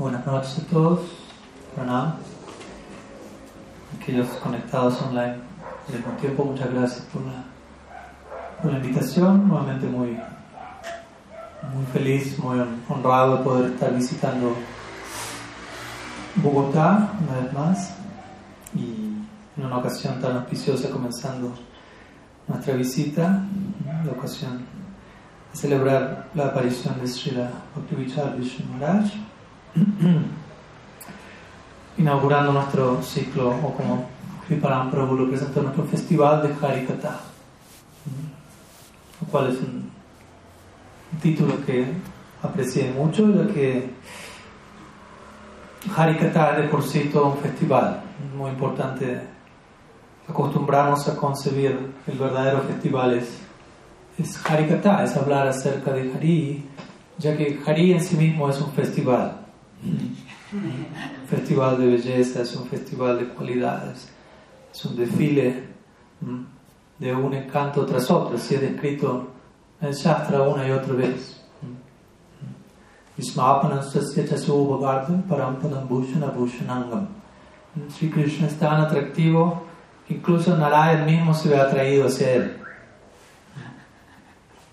Buenas noches a todos. Pranam. Aquellos conectados online al mismo tiempo, muchas gracias por la, invitación. Nuevamente muy, feliz, muy honrado de poder estar visitando Bogotá una vez más y en una ocasión tan auspiciosa comenzando nuestra visita, la ocasión de celebrar la aparición de Srila Bhaktivinoda Maharaj, inaugurando nuestro ciclo, o como Kriparam Prabhu lo presentó, nuestro festival de Harikata, lo cual es un título que aprecié mucho, ya que Harikata es de por sí todo un festival, muy importante acostumbrarnos a concebir el verdadero festival es, es Harikata, es hablar acerca de Hari, ya que Hari en sí mismo es un festival. Un festival de belleza, es un festival de cualidades, es un desfile de un encanto tras otro, así es descrito en Shastra una y otra vez. Sri Krishna es tan atractivo Incluso Narayan mismo se ve atraído hacia él.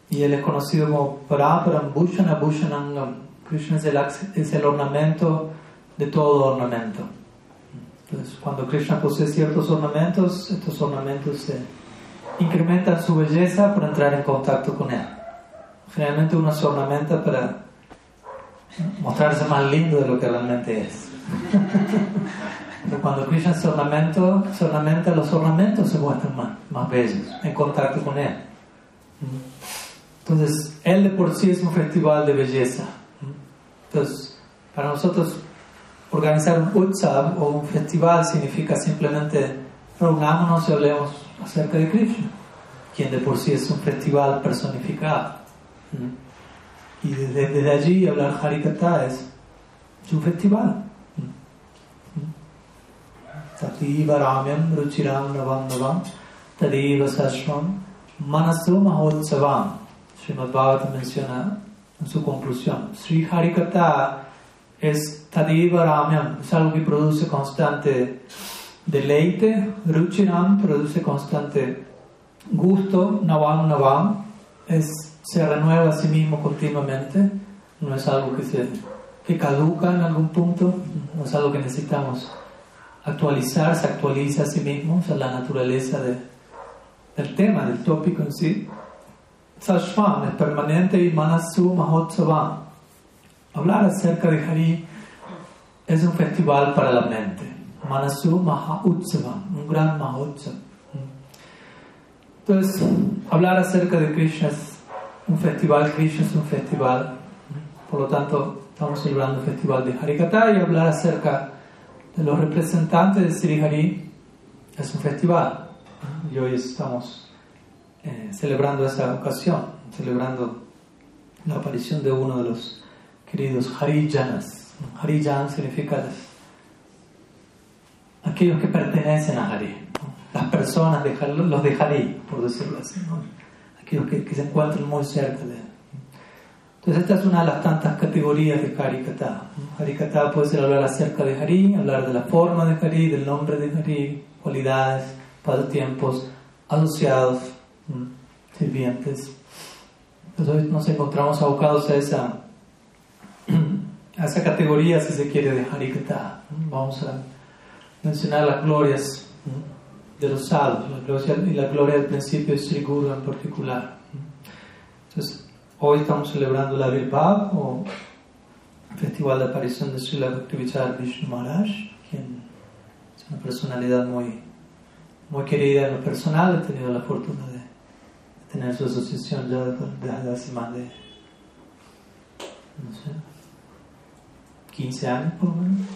Y él es conocido como Paramparam Bhushana Bhushanangam. Krishna es el, ornamento de todo ornamento. Entonces, cuando Krishna posee ciertos ornamentos, estos ornamentos incrementan su belleza por entrar en contacto con él. Generalmente uno se ornamenta para mostrarse más lindo de lo que realmente es. Pero cuando Krishna se, ornamento, se ornamenta, los ornamentos se muestran más, más bellos en contacto con Él. Entonces, Él de por sí es un festival de belleza. Para nosotros organizar un utsav o un festival significa simplemente reunámonos y hablemos acerca de Krishna, quien de por sí es un festival personificado. Y desde, allí hablar Harikata es un festival. Tativa Ramyam Ruchiram Navam Navam Tadiva Sashvam Manasu Mahotsavam Srimad Bhagavatam menciona en su conclusión Sri Harikata es Tadiva Ramyam es algo que produce constante deleite Ruchiram produce constante gusto Navam Navam es, se renueva a sí mismo continuamente no es algo que se que caduca en algún punto no es algo que necesitamos actualizar, se actualiza a sí mismo, o sea, la naturaleza de, del tema, del tópico en sí. Sashvam es permanente y Manasu Mahotsavam. Hablar acerca de Hari es un festival para la mente. Manasu Mahautsavam, un gran Mahotsav. Entonces, hablar acerca de Krishna es un festival, Krishna es un festival. Por lo tanto, estamos celebrando un festival de Harikata y hablar acerca de los representantes de Sri Hari es un festival y hoy estamos eh, celebrando esa ocasión, celebrando la aparición de uno de los queridos Harijanas. Harijan significa aquellos que pertenecen a Hari, las personas de los de Hari, por decirlo así, aquellos que, que se encuentran muy cerca de él. Entonces esta es una de las tantas categorías de Harikata. Harikata puede ser hablar acerca de Hari, hablar de la forma de Hari, del nombre de Hari, cualidades, pasatiempos, asociados, sirvientes. Entonces hoy nos encontramos abocados a esa, a esa categoría, si se quiere, de Harikata. Vamos a mencionar las glorias de los sadhus, la gloria, y la gloria del principio de Sri Guru en particular. Entonces, Hoy estamos celebrando la Virbhav o Festival de Aparición de Srila Bhaktivinoda Vishnu Maharaj, quien es una personalidad muy, muy querida en lo personal. He tenido la fortuna de, tener su asociación ya desde hace más de no sé, 15 años por lo menos.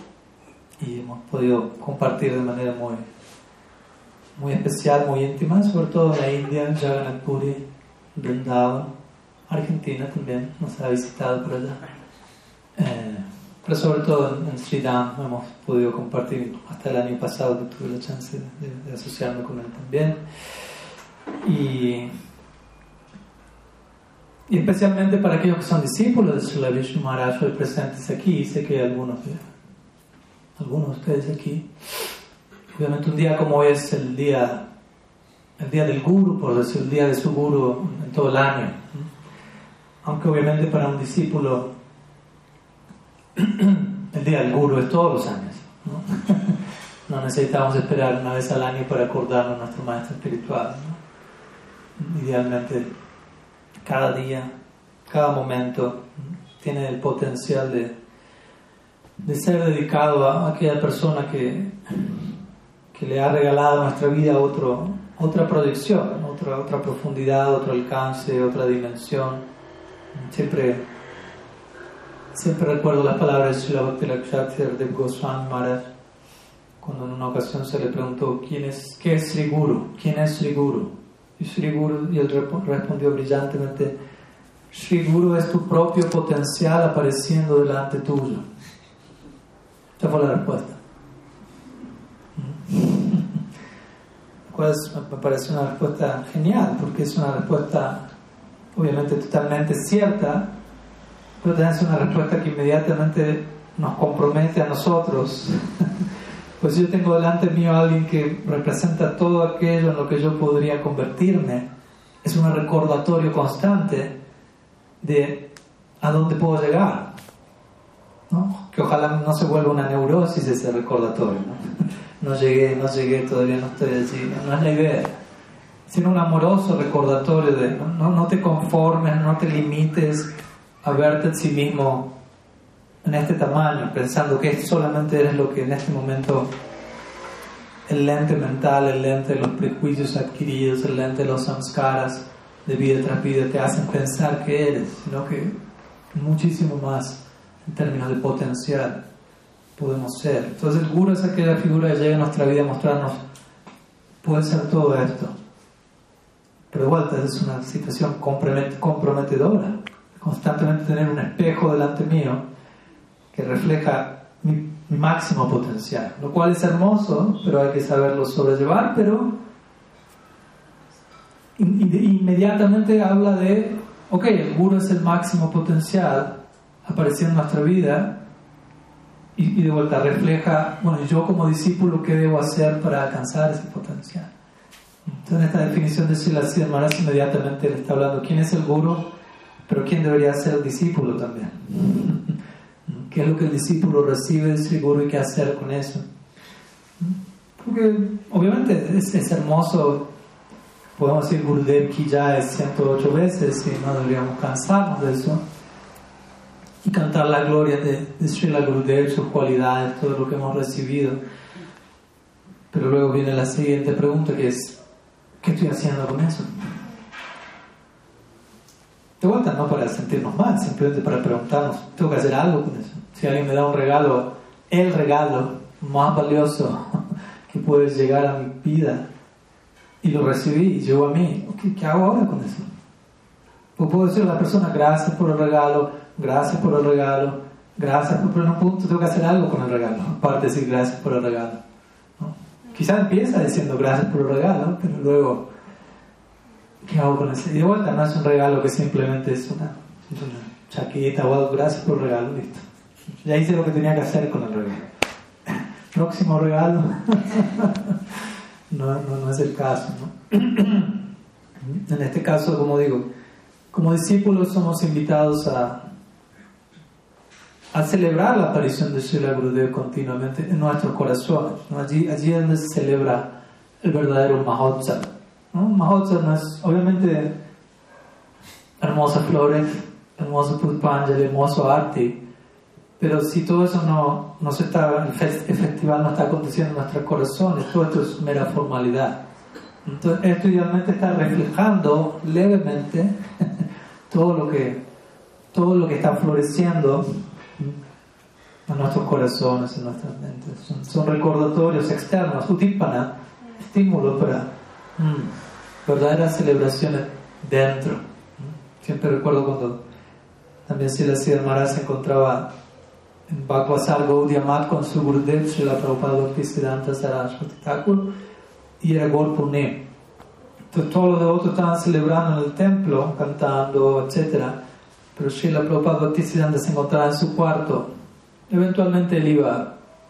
Y hemos podido compartir de manera muy, muy especial, muy íntima, sobre todo en la India, Jagannath Puri, Vrindavan Argentina también nos ha visitado por allá. Eh, pero sobre todo en, Sridham hemos podido compartir hasta el año pasado que tuve la chance de, asociarme con él también. Y, y especialmente para aquellos que son discípulos de Srila Vishnu Maharaj hoy presentes aquí, sé que hay algunos, algunos de ustedes aquí. Obviamente un día como es el día, el día del guru, por decir, el día de su guru en todo el año. Aunque obviamente para un discípulo el día del guru es todos los años. ¿no? no necesitamos esperar una vez al año para acordarnos a nuestro maestro espiritual. Idealmente cada día, cada momento tiene el potencial de, de ser dedicado a aquella persona que, que le ha regalado nuestra vida otro, otra proyección, otra, otra profundidad, otro alcance, otra dimensión. Siempre, siempre recuerdo las palabras de Srila de Goswami Maharaj cuando en una ocasión se le preguntó ¿quién es, ¿qué es Sri Guru? ¿quién es Sri Guru? Y Sri Guru, respondió brillantemente, Sri Guru es tu propio potencial apareciendo delante tuyo. Esa fue la respuesta. me parece una respuesta genial, porque es una respuesta obviamente totalmente cierta, pero también es una respuesta que inmediatamente nos compromete a nosotros pues yo tengo delante mío a alguien que representa todo aquello en lo que yo podría convertirme. Es un recordatorio constante de a dónde puedo llegar. ¿no? Que ojalá no se vuelva una neurosis ese recordatorio. ¿no? no llegué, no llegué, todavía no estoy allí. No es la idea. Sino un amoroso recordatorio de no, no te conformes, no te limites a verte en sí mismo en este tamaño, pensando que solamente eres lo que en este momento el lente mental, el lente de los prejuicios adquiridos, el lente de los samskaras de vida tras vida te hacen pensar que eres, sino que muchísimo más en términos de potencial podemos ser. Entonces el guru es aquella figura que llega a nuestra vida a mostrarnos, puede ser todo esto. Pero igual es una situación comprometedora. Constantemente tener un espejo delante mío que refleja mi, máximo potencial, lo cual es hermoso, pero hay que saberlo sobrellevar, pero inmediatamente habla de, ok, el guru es el máximo potencial apareciendo en nuestra vida y, de vuelta refleja, bueno, yo como discípulo, ¿qué debo hacer para alcanzar ese potencial? Entonces, en esta definición de Sri Maharaj inmediatamente le está hablando quién es el guru, pero quién debería ser discípulo también qué es lo que el discípulo recibe de Guru y qué hacer con eso. Porque obviamente es, hermoso, podemos decir Gurudev ki ya es 108 veces y no deberíamos cansarnos de eso. Y cantar la gloria de, de Srila Gurudev, sus cualidades, todo lo que hemos recibido. Pero luego viene la siguiente pregunta que es, ¿qué estoy haciendo con eso? De vuelta, no para sentirnos mal, simplemente para preguntarnos, ¿tengo que hacer algo con eso? Si alguien me da un regalo, el regalo más valioso que puede llegar a mi vida, y lo recibí y llegó a mí, ¿qué, hago ahora con eso? O puedo decir a la persona, gracias por el regalo, gracias por el regalo, gracias, pero en un punto tengo que hacer algo con el regalo, aparte de decir gracias por el regalo. ¿no? Quizás empieza diciendo gracias por el regalo, pero luego, ¿qué hago con eso? Y de vuelta, no es un regalo que simplemente es una, es una chaqueta o algo, gracias por el regalo, listo. Ya hice lo que tenía que hacer con el regalo. Próximo regalo. no, no, no es el caso. ¿no? en este caso, como digo, como discípulos somos invitados a, a celebrar la aparición de Srila Gurudev continuamente en nuestros corazones. Allí, allí es donde se celebra el verdadero Mahotsav. ¿No? Es, obviamente, hermosas flores, hermoso Putpanjali, hermoso arte, pero si todo eso no, no se está, el festival no está aconteciendo en nuestros corazones, todo esto es mera formalidad. Entonces, esto idealmente está reflejando levemente todo lo que, todo lo que está floreciendo en nuestros corazones, en nuestras mentes. Son, recordatorios externos, utipana, estímulos para verdaderas celebraciones dentro. Siempre recuerdo cuando también Siddha Maharaj se encontraba en Bhagavasar Gaudiya Mat con su Gurudev Srila Prabhupada Bhakti Siddhanta Saraswati Thakur y era Gaur Entonces todos los devotos estaban celebrando en el templo, cantando, etc. Pero Srila Prabhupada Bhaktisiddhanta se encontraba en su cuarto. Eventualmente él iba,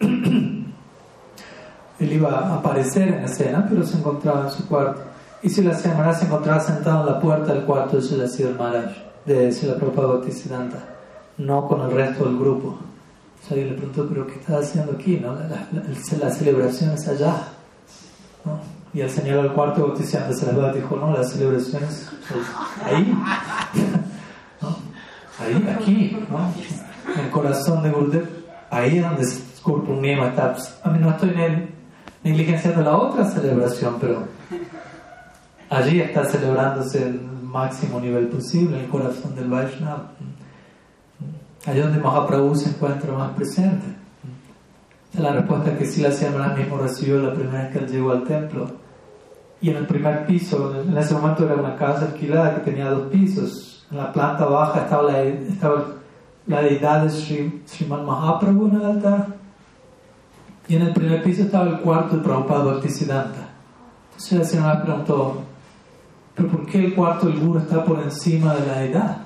él iba a aparecer en escena, pero se encontraba en su cuarto. Y Srila Maharaj se encontraba sentado en la puerta del cuarto de Srila Maharaj, de Srila Prabhupada Bhaktisiddhanta, no con el resto del grupo. O sea, le preguntó, ¿pero qué estás haciendo aquí? No? La, la celebración es allá. ¿no? Y el señor del cuarto bautizante de Sarasvati dijo, no, las celebraciones ahí, ¿no? ahí, aquí, ¿no? en el corazón de Gurudev, ahí es donde Gurupurnima está. A mí no estoy negligenciando la otra celebración, pero allí está celebrándose el máximo nivel posible, el corazón del Vaishnava. Allí donde Mahaprabhu se encuentra más presente. La respuesta que Sila Siamara mismo recibió la primera vez que él llegó al templo y en el primer piso, en ese momento era una casa alquilada que tenía dos pisos. En la planta baja estaba la, estaba la deidad de Sri, Sriman Mahaprabhu en el altar. Y en el primer piso estaba el cuarto de Prabhupada Bhaktisiddhanta. Entonces la señora preguntó, ¿pero por qué el cuarto del Guru está por encima de la deidad?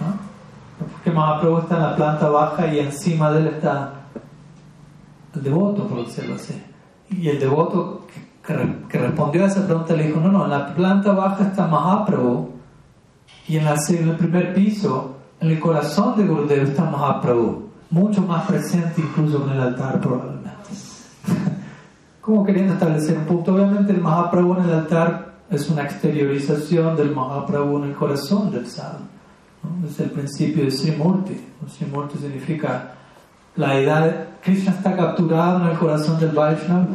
¿No? Porque Mahaprabhu está en la planta baja y encima de él está el devoto, por decirlo así. Y el devoto que, respondió a esa pregunta le dijo, no, no, en la planta baja está Mahaprabhu y en, el primer piso, en el corazón de Gurudev está Mahaprabhu, mucho más presente incluso en el altar probablemente. Como queriendo establecer un punto, obviamente el Mahaprabhu en el altar es una exteriorización del Mahaprabhu en el corazón del sadhu. Es el principio de Srimurti. Srimurti significa la idea Krishna está capturado en el corazón del Vaishnava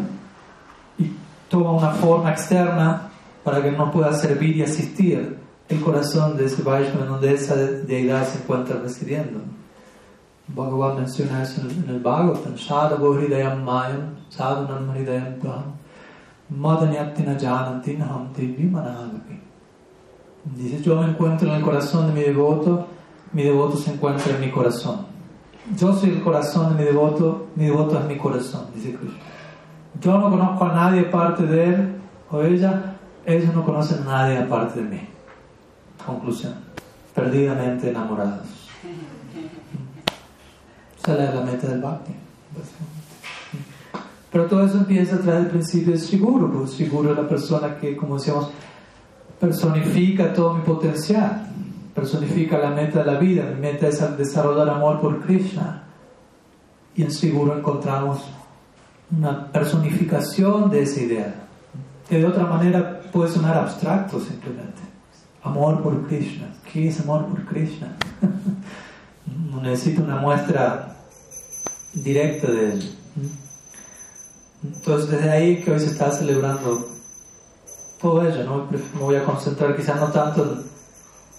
toma una forma externa para que no pueda servir y asistir el corazón de ese Vaishnava donde esa deidad se encuentra residiendo. Bhagavan menciona eso en el Bhagavatam, Sadhavo Hridayam Mayam, Sadhanam Hridayam Tvaham, Madanyaptina Janantinaham Divya Managapi. Dice, yo me encuentro en el corazón de mi devoto, mi devoto se encuentra en mi corazón. Yo soy el corazón de mi devoto, mi devoto es mi corazón, dice Krishna. Yo no conozco a nadie aparte de él o ella, ellos no conocen a nadie aparte de mí. Conclusión, perdidamente enamorados. Esa es la meta del bhakti. Pero todo eso empieza a través del principio de Siguro, porque Siguro es la persona que, como decíamos, personifica todo mi potencial, personifica la meta de la vida. Mi meta es desarrollar amor por Krishna. Y en Siguro encontramos una personificación de esa idea, que de otra manera puede sonar abstracto simplemente. Amor por Krishna. ¿Qué es amor por Krishna? no necesito una muestra directa de él. Entonces, desde ahí que hoy se está celebrando todo ello, ¿no? me voy a concentrar quizás no tanto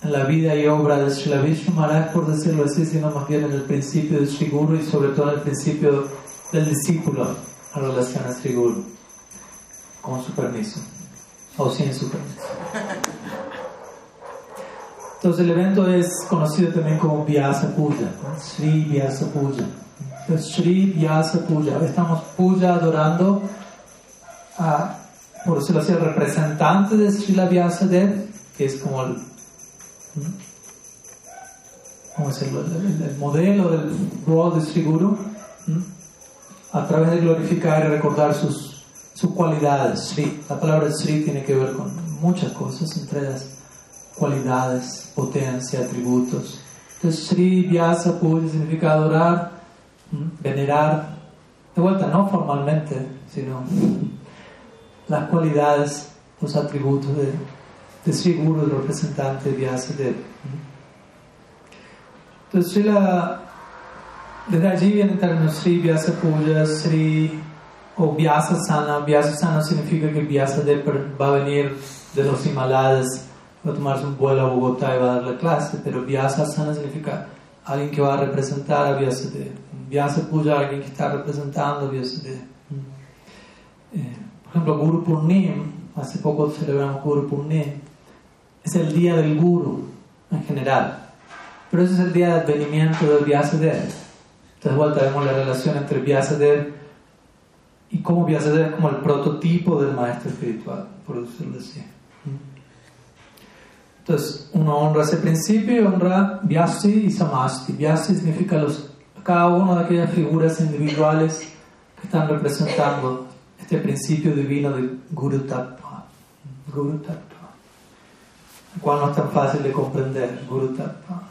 en la vida y obra de Sri Vishnu Maharaj, por decirlo así, sino más bien en el principio del Sri Guru y sobre todo en el principio del discípulo en relación a Sri con su permiso o sin su permiso. Entonces el evento es conocido también como Vyasa Puja, Sri Vyasa Puja. Sri Vyasa Puja, estamos puja adorando a, por decirlo así, el representante de Sri Vyasa Dev, que es como el, ¿cómo decirlo? El, modelo del rol de Sri Guru a través de glorificar y recordar sus, sus cualidades. Sri. La palabra Sri tiene que ver con muchas cosas, entre ellas cualidades, potencia, atributos. Entonces, Sri Vyasa Puja significa adorar, venerar, de vuelta, no formalmente, sino las cualidades, los atributos de, Sri Guru, el representante de Vyasa Entonces, Sri la desde allí viene el término Sri Vyasa Puja, Sri o Vyasa Sana. Vyasa Sana significa que Vyasa va a venir de los Himalayas, va a tomarse un vuelo a Bogotá y va a dar la clase, pero Vyasa Sana significa alguien que va a representar a Vyasadeva. Vyasa Puja, alguien que está representando a Vyasadeva. Eh, por ejemplo, Guru Purnim, hace poco celebramos Guru Purnim, es el día del Guru en general, pero ese es el día de advenimiento del Vyasadeva. Entonces, vuelta vemos la relación entre Vyasadeva y cómo Vyasadeva es como el prototipo del maestro espiritual. por decirlo así. Entonces, uno honra ese principio y honra Vyasi y Samasti. Vyasi significa los, cada una de aquellas figuras individuales que están representando este principio divino de Guru Tattva. Guru Tattva. El cual no es tan fácil de comprender, Guru Tattva.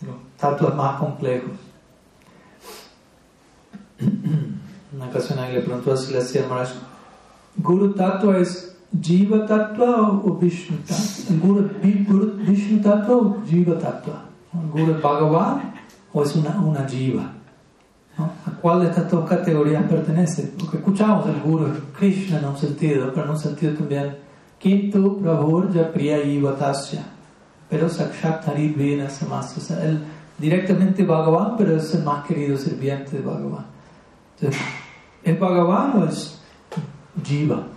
Los tatuas más complejos. Una ocasión alguien le preguntó a Silasya Maharaj, ¿Guru Tattva es ¿El Guru, Guru Vishnu Tattva o Jiva Tattva? ¿El Guru es Bhagavan o es una, una Jiva? ¿No? ¿A cuál de estas dos categorías pertenece? Porque escuchamos el Guru Krishna en un sentido, pero en un sentido también Kintu Prabhurja Priya Jiva Tasya. Pero Sakshat Harid Vina Samasa. O sea, él directamente Bhagavan, pero es el más querido sirviente de Bhagavan. Entonces, ¿es Bhagavan o es Jiva?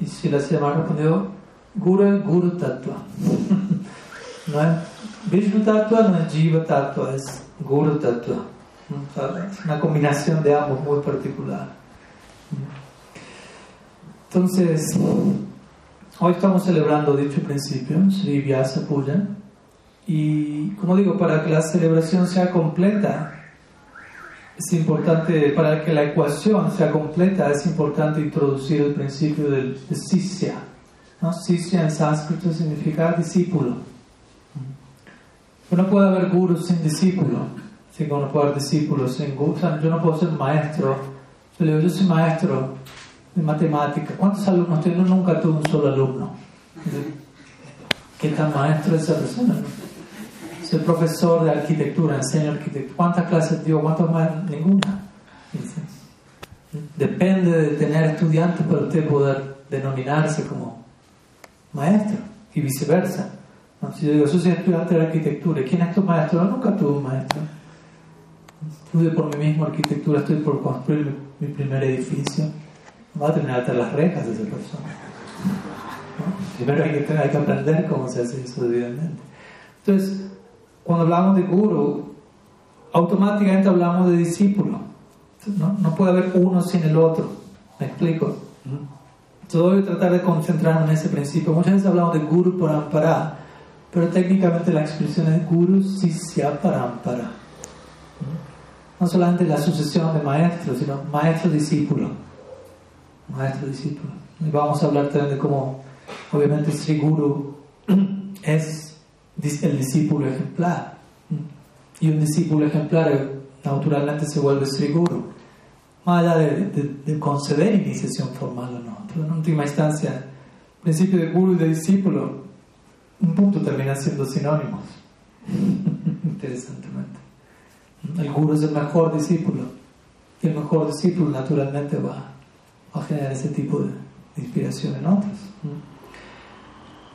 Y si la Siyama respondió, Guru Guru Tattva. no es Vishnu Tattva, no es Jiva Tattva, es Guru Tattva. Es una combinación de ambos muy particular. Entonces, hoy estamos celebrando dicho principio, Sri Vyasa Puja. Y como digo, para que la celebración sea completa, es importante, para que la ecuación sea completa, es importante introducir el principio del de Sisya. ¿no? Sisya en sánscrito significa discípulo. No puede haber guru sin discípulo. Así no puede haber discípulos sin guru. O sea, yo no puedo ser maestro. Yo le digo, yo soy maestro de matemática. ¿Cuántos alumnos tengo? Nunca tuve un solo alumno. ¿Qué tan maestro es esa persona? Soy profesor de arquitectura, enseño arquitectura. ¿Cuántas clases dio? ¿Cuántas más? Ninguna. Depende de tener estudiantes para usted poder denominarse como maestro y viceversa. Si yo digo, yo soy estudiante de arquitectura, ¿quién es tu maestro? Yo nunca tuve un maestro. Estudio por mí mismo arquitectura, estoy por construir mi, primer edificio. Va a terminar hasta las rejas de esa persona. Primero hay que, aprender cómo se hace eso debidamente. Entonces, cuando hablamos de guru, automáticamente hablamos de discípulo. No, no puede haber uno sin el otro. ¿Me explico? Entonces voy a tratar de concentrarme en ese principio. Muchas veces hablamos de guru parampara, pero técnicamente la expresión es guru sisya parampara. No solamente la sucesión de maestros, sino maestro-discípulo. Maestro-discípulo. Y vamos a hablar también de cómo, obviamente, Sri Guru es el discípulo ejemplar. Y un discípulo ejemplar naturalmente se vuelve Sri Guru. Más allá de, conceder iniciación formal o no. En última instancia, el principio de Guru y de discípulo, un punto termina siendo sinónimos. Interesantemente. El Guru es el mejor discípulo. Y el mejor discípulo naturalmente va a generar ese tipo de inspiración en otros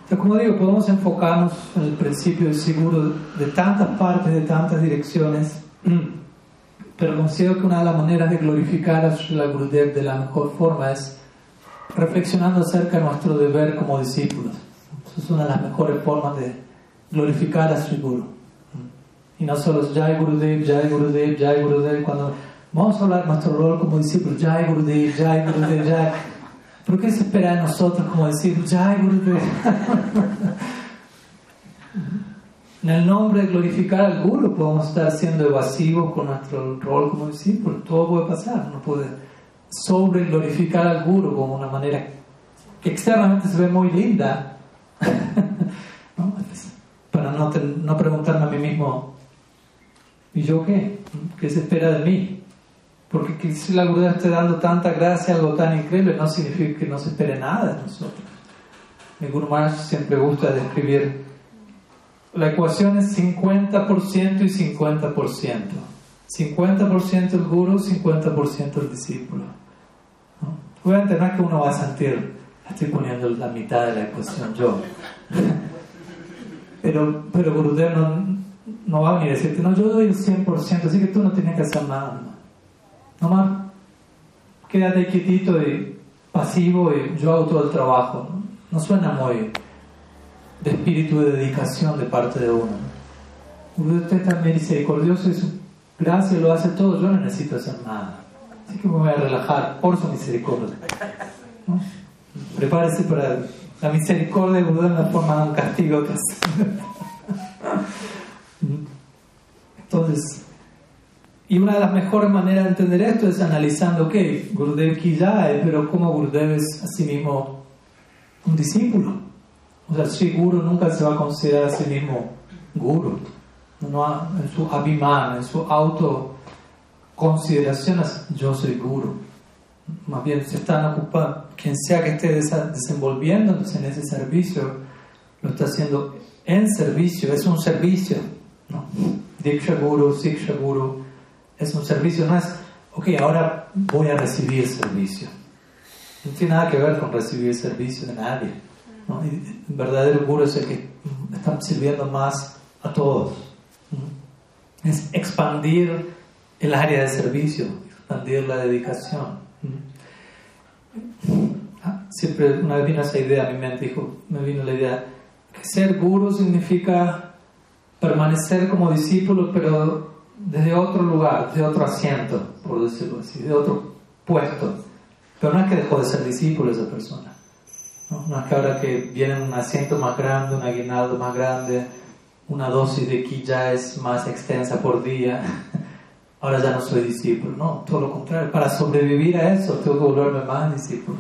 como digo, podemos enfocarnos en el principio del seguro de tantas partes, de tantas direcciones, pero considero que una de las maneras de glorificar a Srila Gurudev de la mejor forma es reflexionando acerca de nuestro deber como discípulos. Esa es una de las mejores formas de glorificar a Sri Guru. Y no solo es Jai Gurudev, Jai Gurudev, Jai Gurudev, cuando vamos a hablar de nuestro rol como discípulos, Jai Gurudev, Jai Gurudev, Jai ¿Por qué se espera de nosotros como decir, Jai Gurudev? en el nombre de glorificar al Guru podemos estar siendo evasivos con nuestro rol como discípulos. Todo puede pasar. Uno puede sobre glorificar al Guru como una manera que externamente se ve muy linda. Para no, no preguntarme a mí mismo, ¿y yo qué? ¿Qué se espera de mí? Porque si la Gurudev esté dando tanta gracia, algo tan increíble, no significa que no se espere nada de nosotros. Mi Guru Maharaj siempre gusta describir la ecuación es 50% y 50%. 50% el guru, 50% el discípulo. ¿no? Obviamente no es que uno va a sentir, estoy poniendo la mitad de la ecuación yo. pero, pero Gurudev no, no va a venir a decirte, no, yo doy el 100%, así que tú no tienes que hacer nada. Nomás quédate quietito y pasivo y yo hago todo el trabajo. No, suena muy de espíritu de dedicación de parte de uno. Usted tan misericordioso y su gracia lo hace todo, yo no necesito hacer nada. Así que me voy a relajar por su misericordia. prepárese para la misericordia de Buda en la forma de un castigo. Entonces, y una de las mejores maneras de entender esto es analizando, ok, Gurudev Kijae, pero como Gurudev es a sí mismo un discípulo. O sea, si Guru nunca se va a considerar a sí mismo Guru. No, en su abhiman, en su autoconsideración, yo soy Guru. Más bien se están ocupando, quien sea que esté desenvolviéndose en ese servicio, lo está haciendo en servicio, es un servicio. ¿no? Diksha Guru, Siksha Guru, es un servicio, no es, ok, ahora voy a recibir servicio. No tiene nada que ver con recibir servicio de nadie. ¿no? el verdadero guru es el que está sirviendo más a todos. Es expandir el área de servicio, expandir la dedicación. Ah, siempre una vez vino esa idea a mi mente, dijo, me vino la idea que ser guru significa permanecer como discípulo, pero desde otro lugar, desde otro asiento, por decirlo así, de otro puesto. Pero no es que dejó de ser discípulo esa persona. No, es que ahora que viene un asiento más grande, un aguinaldo más grande, una dosis de ki ya es más extensa por día, ahora ya no soy discípulo. No, todo lo contrario. Para sobrevivir a eso, tengo que volverme más discípulo.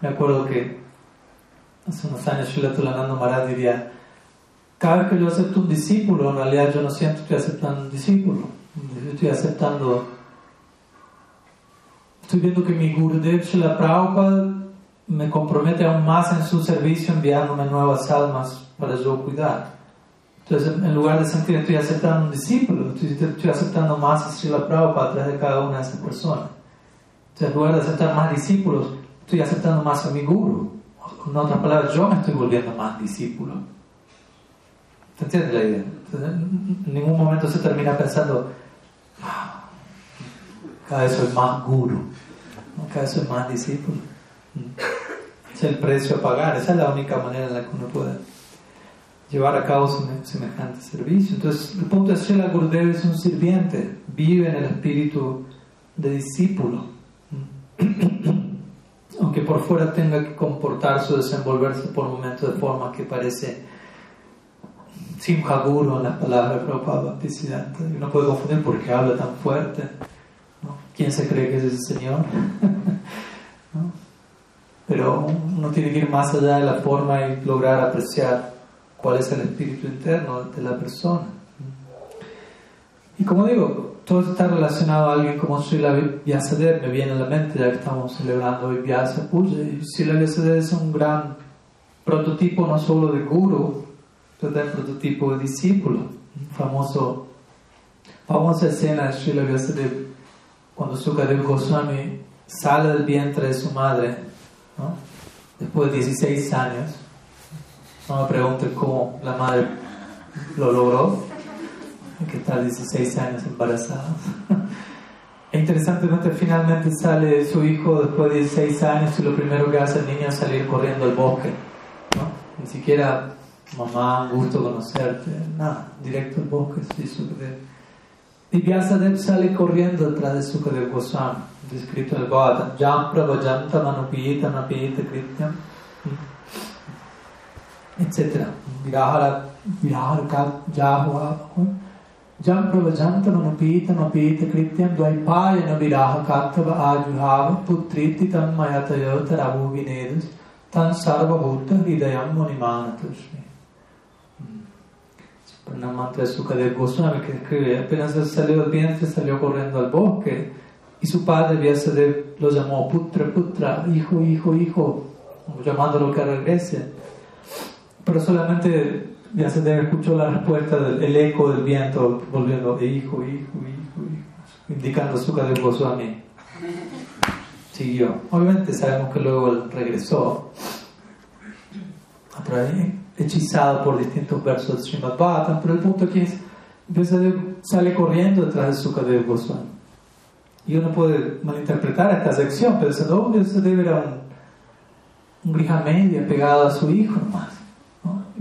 Me acuerdo que hace unos años Shila Tulanando Maharaj diría, cada vez que yo acepto un discípulo, en realidad yo no siento que estoy aceptando un discípulo. Yo estoy aceptando, estoy viendo que mi Gurudev Shila Prabhupada me compromete aún más en su servicio enviándome nuevas almas para yo cuidar. Entonces, en lugar de sentir que estoy aceptando un discípulo, estoy, aceptando más a Srila Prabhupada a través de cada una de esas personas. Entonces, en lugar de aceptar más discípulos, estoy aceptando más a mi guru. En otras palabras, yo me estoy volviendo más discípulo. ¿Te entiendes la idea? en ningún momento se termina pensando, ah, cada vez soy más guru, cada vez soy más discípulo. Es el precio a pagar, esa es la única manera en la que uno puede llevar a cabo semejante servicio. Entonces, el punto es que la Gurudev es un sirviente, vive en el espíritu de discípulo. Aunque por fuera tenga que comportarse o desenvolverse por momentos de forma que parece Simhaguru en las palabras de Prabhupada Y uno puede confundir por qué habla tan fuerte. ¿Quién se cree que es ese Señor? Pero uno tiene que ir más allá de la forma y lograr apreciar cuál es el espíritu interno de la persona. Y como digo, todo está relacionado a alguien como Srila Vyasadeva, me viene a la mente ya que estamos celebrando hoy Vyasa Puja. Y Srila Vyasadeva es un gran prototipo no solo de guru, del prototipo de discípulo. Famoso, famosa escena de Srila Vyasadeva cuando Sukadev Goswami sale del vientre de su madre, después de 16 años. No me pregunten cómo la madre lo logró, que estar 16 años embarazada. E interesantemente, finalmente sale su hijo después de 16 años y lo primero que hace el niño es salir corriendo al bosque. Ni siquiera mamá, un gusto conocerte, nada, directo al bosque, sí, Sukadev. Y Vyasadeva sale corriendo detrás de Sukadev Goswami, descrito en el Bhagavatam, Jam Pravajantam Anupitam Apita Krityam, etc. Virahara, Virahara Jahua, Jam Pravajantam Anupitam Apita Krityam, Dvaipayana Viraha Kattava Ajuhava, Putriti Tam Mayatayota Rabu Vinedus, Tan Sarva Bhutta Hridayam Munimanatushmi. Una mantra de Sukadev Goswami que escribe, apenas salió del vientre, salió corriendo al bosque y su padre Vyasadeva lo llamó Putra, Putra, hijo, hijo, hijo, llamándolo que regrese. Pero solamente Vyasadeva escuchó la respuesta del eco del viento volviendo hijo, hijo, hijo, hijo, indicando a Sukadev Goswami. Siguió. Obviamente sabemos que luego él regresó a través hechizado por distintos versos de Srimad Bhattan, pero el punto aquí es, sale corriendo detrás de Sukadev Goswami. Y uno puede malinterpretar esta sección, pero diciendo, oh, Vyasadeva era un, un grija media pegado a su hijo nomás,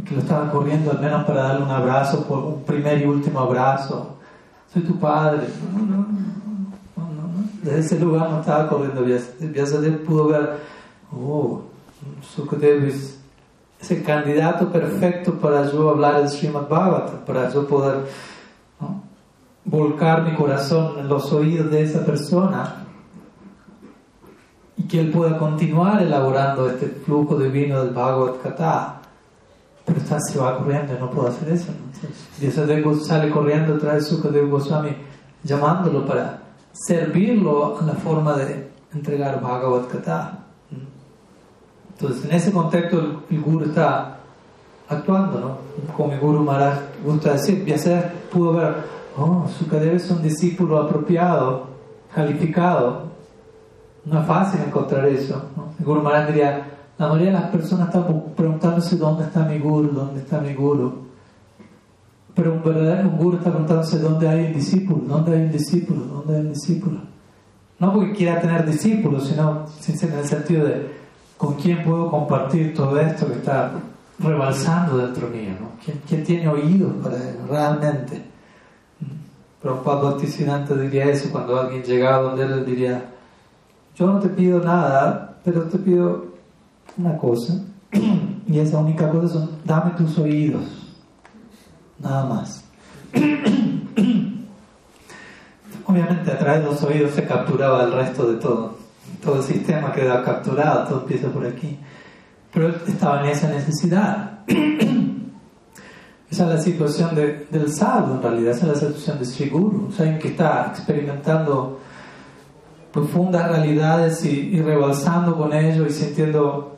que lo estaba corriendo al menos para darle un abrazo, un primer y último abrazo. Soy tu padre. No, no, no, Desde ese lugar no estaba corriendo Vyasadeva. pudo ver oh, Sukadeva es el candidato perfecto para yo hablar del Srimad Bhagavatam, para yo poder volcar mi corazón en los oídos de esa persona y que él pueda continuar elaborando este flujo divino del Bhagavad Gita. Pero está, se va corriendo no puedo hacer eso. Y ese sale corriendo trae Sukadeva Goswami llamándolo para servirlo en la forma de entregar Bhagavad Gita. Entonces, en ese contexto, el, Guru está actuando, ¿no? Como mi Guru Maharaj gusta decir, Vyasa pudo ver, oh, Sukadeva es un discípulo apropiado, calificado. No es fácil encontrar eso. ¿no? El Guru Maharaj diría, la mayoría de las personas están preguntándose dónde está mi Guru, dónde está mi Guru. Pero un verdadero un Guru está preguntándose dónde hay un discípulo, dónde hay un discípulo, dónde hay un discípulo. No porque quiera tener discípulos, sino en el sentido de con quién puedo compartir todo esto que está rebalsando dentro mío, ¿no? ¿Quién, tiene oídos para realmente? Pero un Bhaktisiddhanta diría eso cuando alguien llegaba donde él diría, yo no te pido nada, pero te pido una cosa, y esa única cosa son, dame tus oídos, nada más. Obviamente a través de los oídos se capturaba el resto de todo todo el sistema queda capturado, todo empieza por aquí. Pero estaba en esa necesidad. esa es la situación del sadhu, en realidad, esa es la situación de Sri Guru. O alguien que está experimentando profundas realidades y, rebalsando con ello y sintiendo,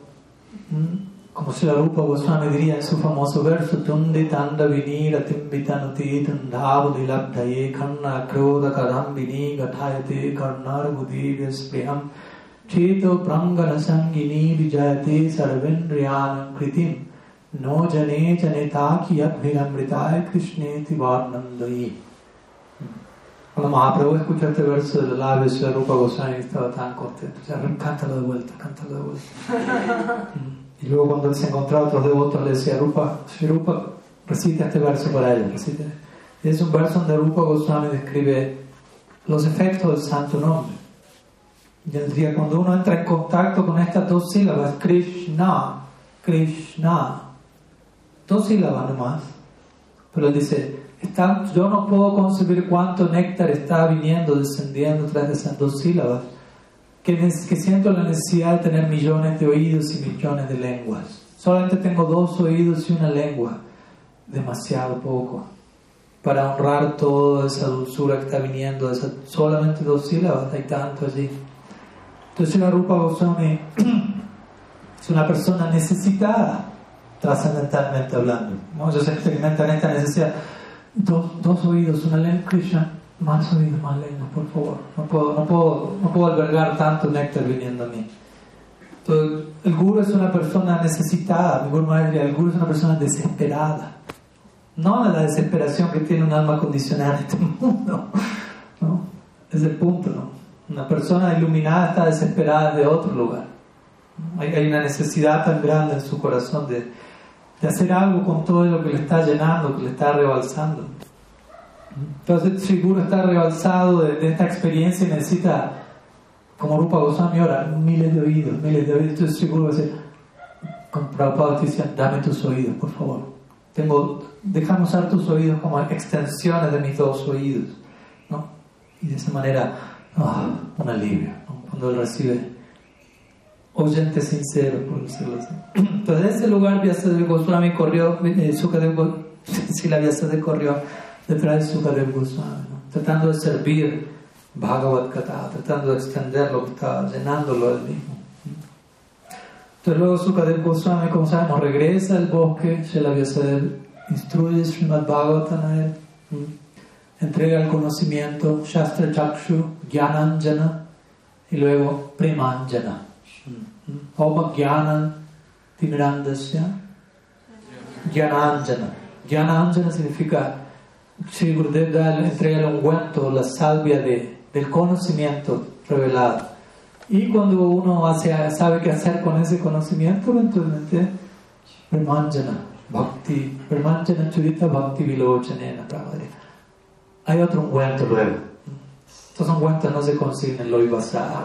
como si la Rupa Goswami diría en su famoso verso, Tundi tanda vinira timbitanati tandavali labdaye karna kroda karambini gathayate karnar budivyas priyam चेतो प्रंगन संगिनी विजयते सर्वेन्द्रियान कृतिम नो जने जनेता की अभिमृताय कृष्णे तिवानंदयी Cuando Mahaprabhu escuchó este verso de los labios de Rupa Goswami estaba tan contento. O sea, cántalo de vuelta, cántalo de vuelta. y luego cuando él se encontraba otros devotos le decía, Rupa, si Rupa, recita este verso para él. Recite. Es un verso donde Rupa Goswami describe los efectos del santo nombre. Y cuando uno entra en contacto con estas dos sílabas, Krishna, Krishna, dos sílabas nomás, pero dice, yo no puedo concebir cuánto néctar está viniendo, descendiendo tras de esas dos sílabas, que, que siento la necesidad de tener millones de oídos y millones de lenguas. Solamente tengo dos oídos y una lengua, demasiado poco para honrar toda esa dulzura que está viniendo, de solamente dos sílabas, hay tanto allí. Entonces la Rupa Goswami es una persona necesitada, trascendentalmente hablando. ¿no? Ellos experimentan esta necesidad. Dos, dos oídos, una lengua Krishna, más oídos, más lengua, por favor. No puedo, no puedo, no puedo albergar tanto néctar viniendo a mí. Entonces, el guru es una persona necesitada, mi guru el guru es una persona desesperada. No la desesperación que tiene un alma condicionada en este mundo. ¿no? Es el punto, ¿no? Una persona iluminada está desesperada de otro lugar. Hay, una necesidad tan grande en su corazón de, de, hacer algo con todo lo que le está llenando, que le está rebalsando. Entonces, seguro está rebalsado de, esta experiencia y necesita, como Rupa Goswami, ahora miles de oídos, miles de oídos. Entonces, seguro va a decir, con Prabhupada dice, dame tus oídos, por favor. Tengo, déjame usar tus oídos como extensiones de mis dos oídos. ¿no? Y de esa manera Ah, un alivio cuando él recibe oyente sincero, por decirlo así. Entonces, en ese lugar, Vyasadeva Goswami corrió, eh, Sukadev, si la Vyasadeva corrió detrás de Sukadev Goswami, tratando de servir Bhagavad Gita, tratando de extender lo que estaba llenándolo él mismo. Entonces, luego Sukadev Goswami, como sabemos, regresa al bosque, se la Vyasadeva instruye Srimad Bhagavatam a él entrega el conocimiento, Shastra Chakshu, Jnananjana y luego Premanjana. Homa Jnanan Timirandasya Jnananjana. Jnananjana significa, Sri Gurudev entrega el ungüento, la salvia de, del conocimiento revelado. Y cuando uno sabe qué hacer con ese conocimiento, eventualmente Premanjana, Bhakti, Premanjana Churita Bhakti Vilochanena, Prabhupada. Hay otro ungüento luego. Estos ungüentos no se consiguen en lo ibasar.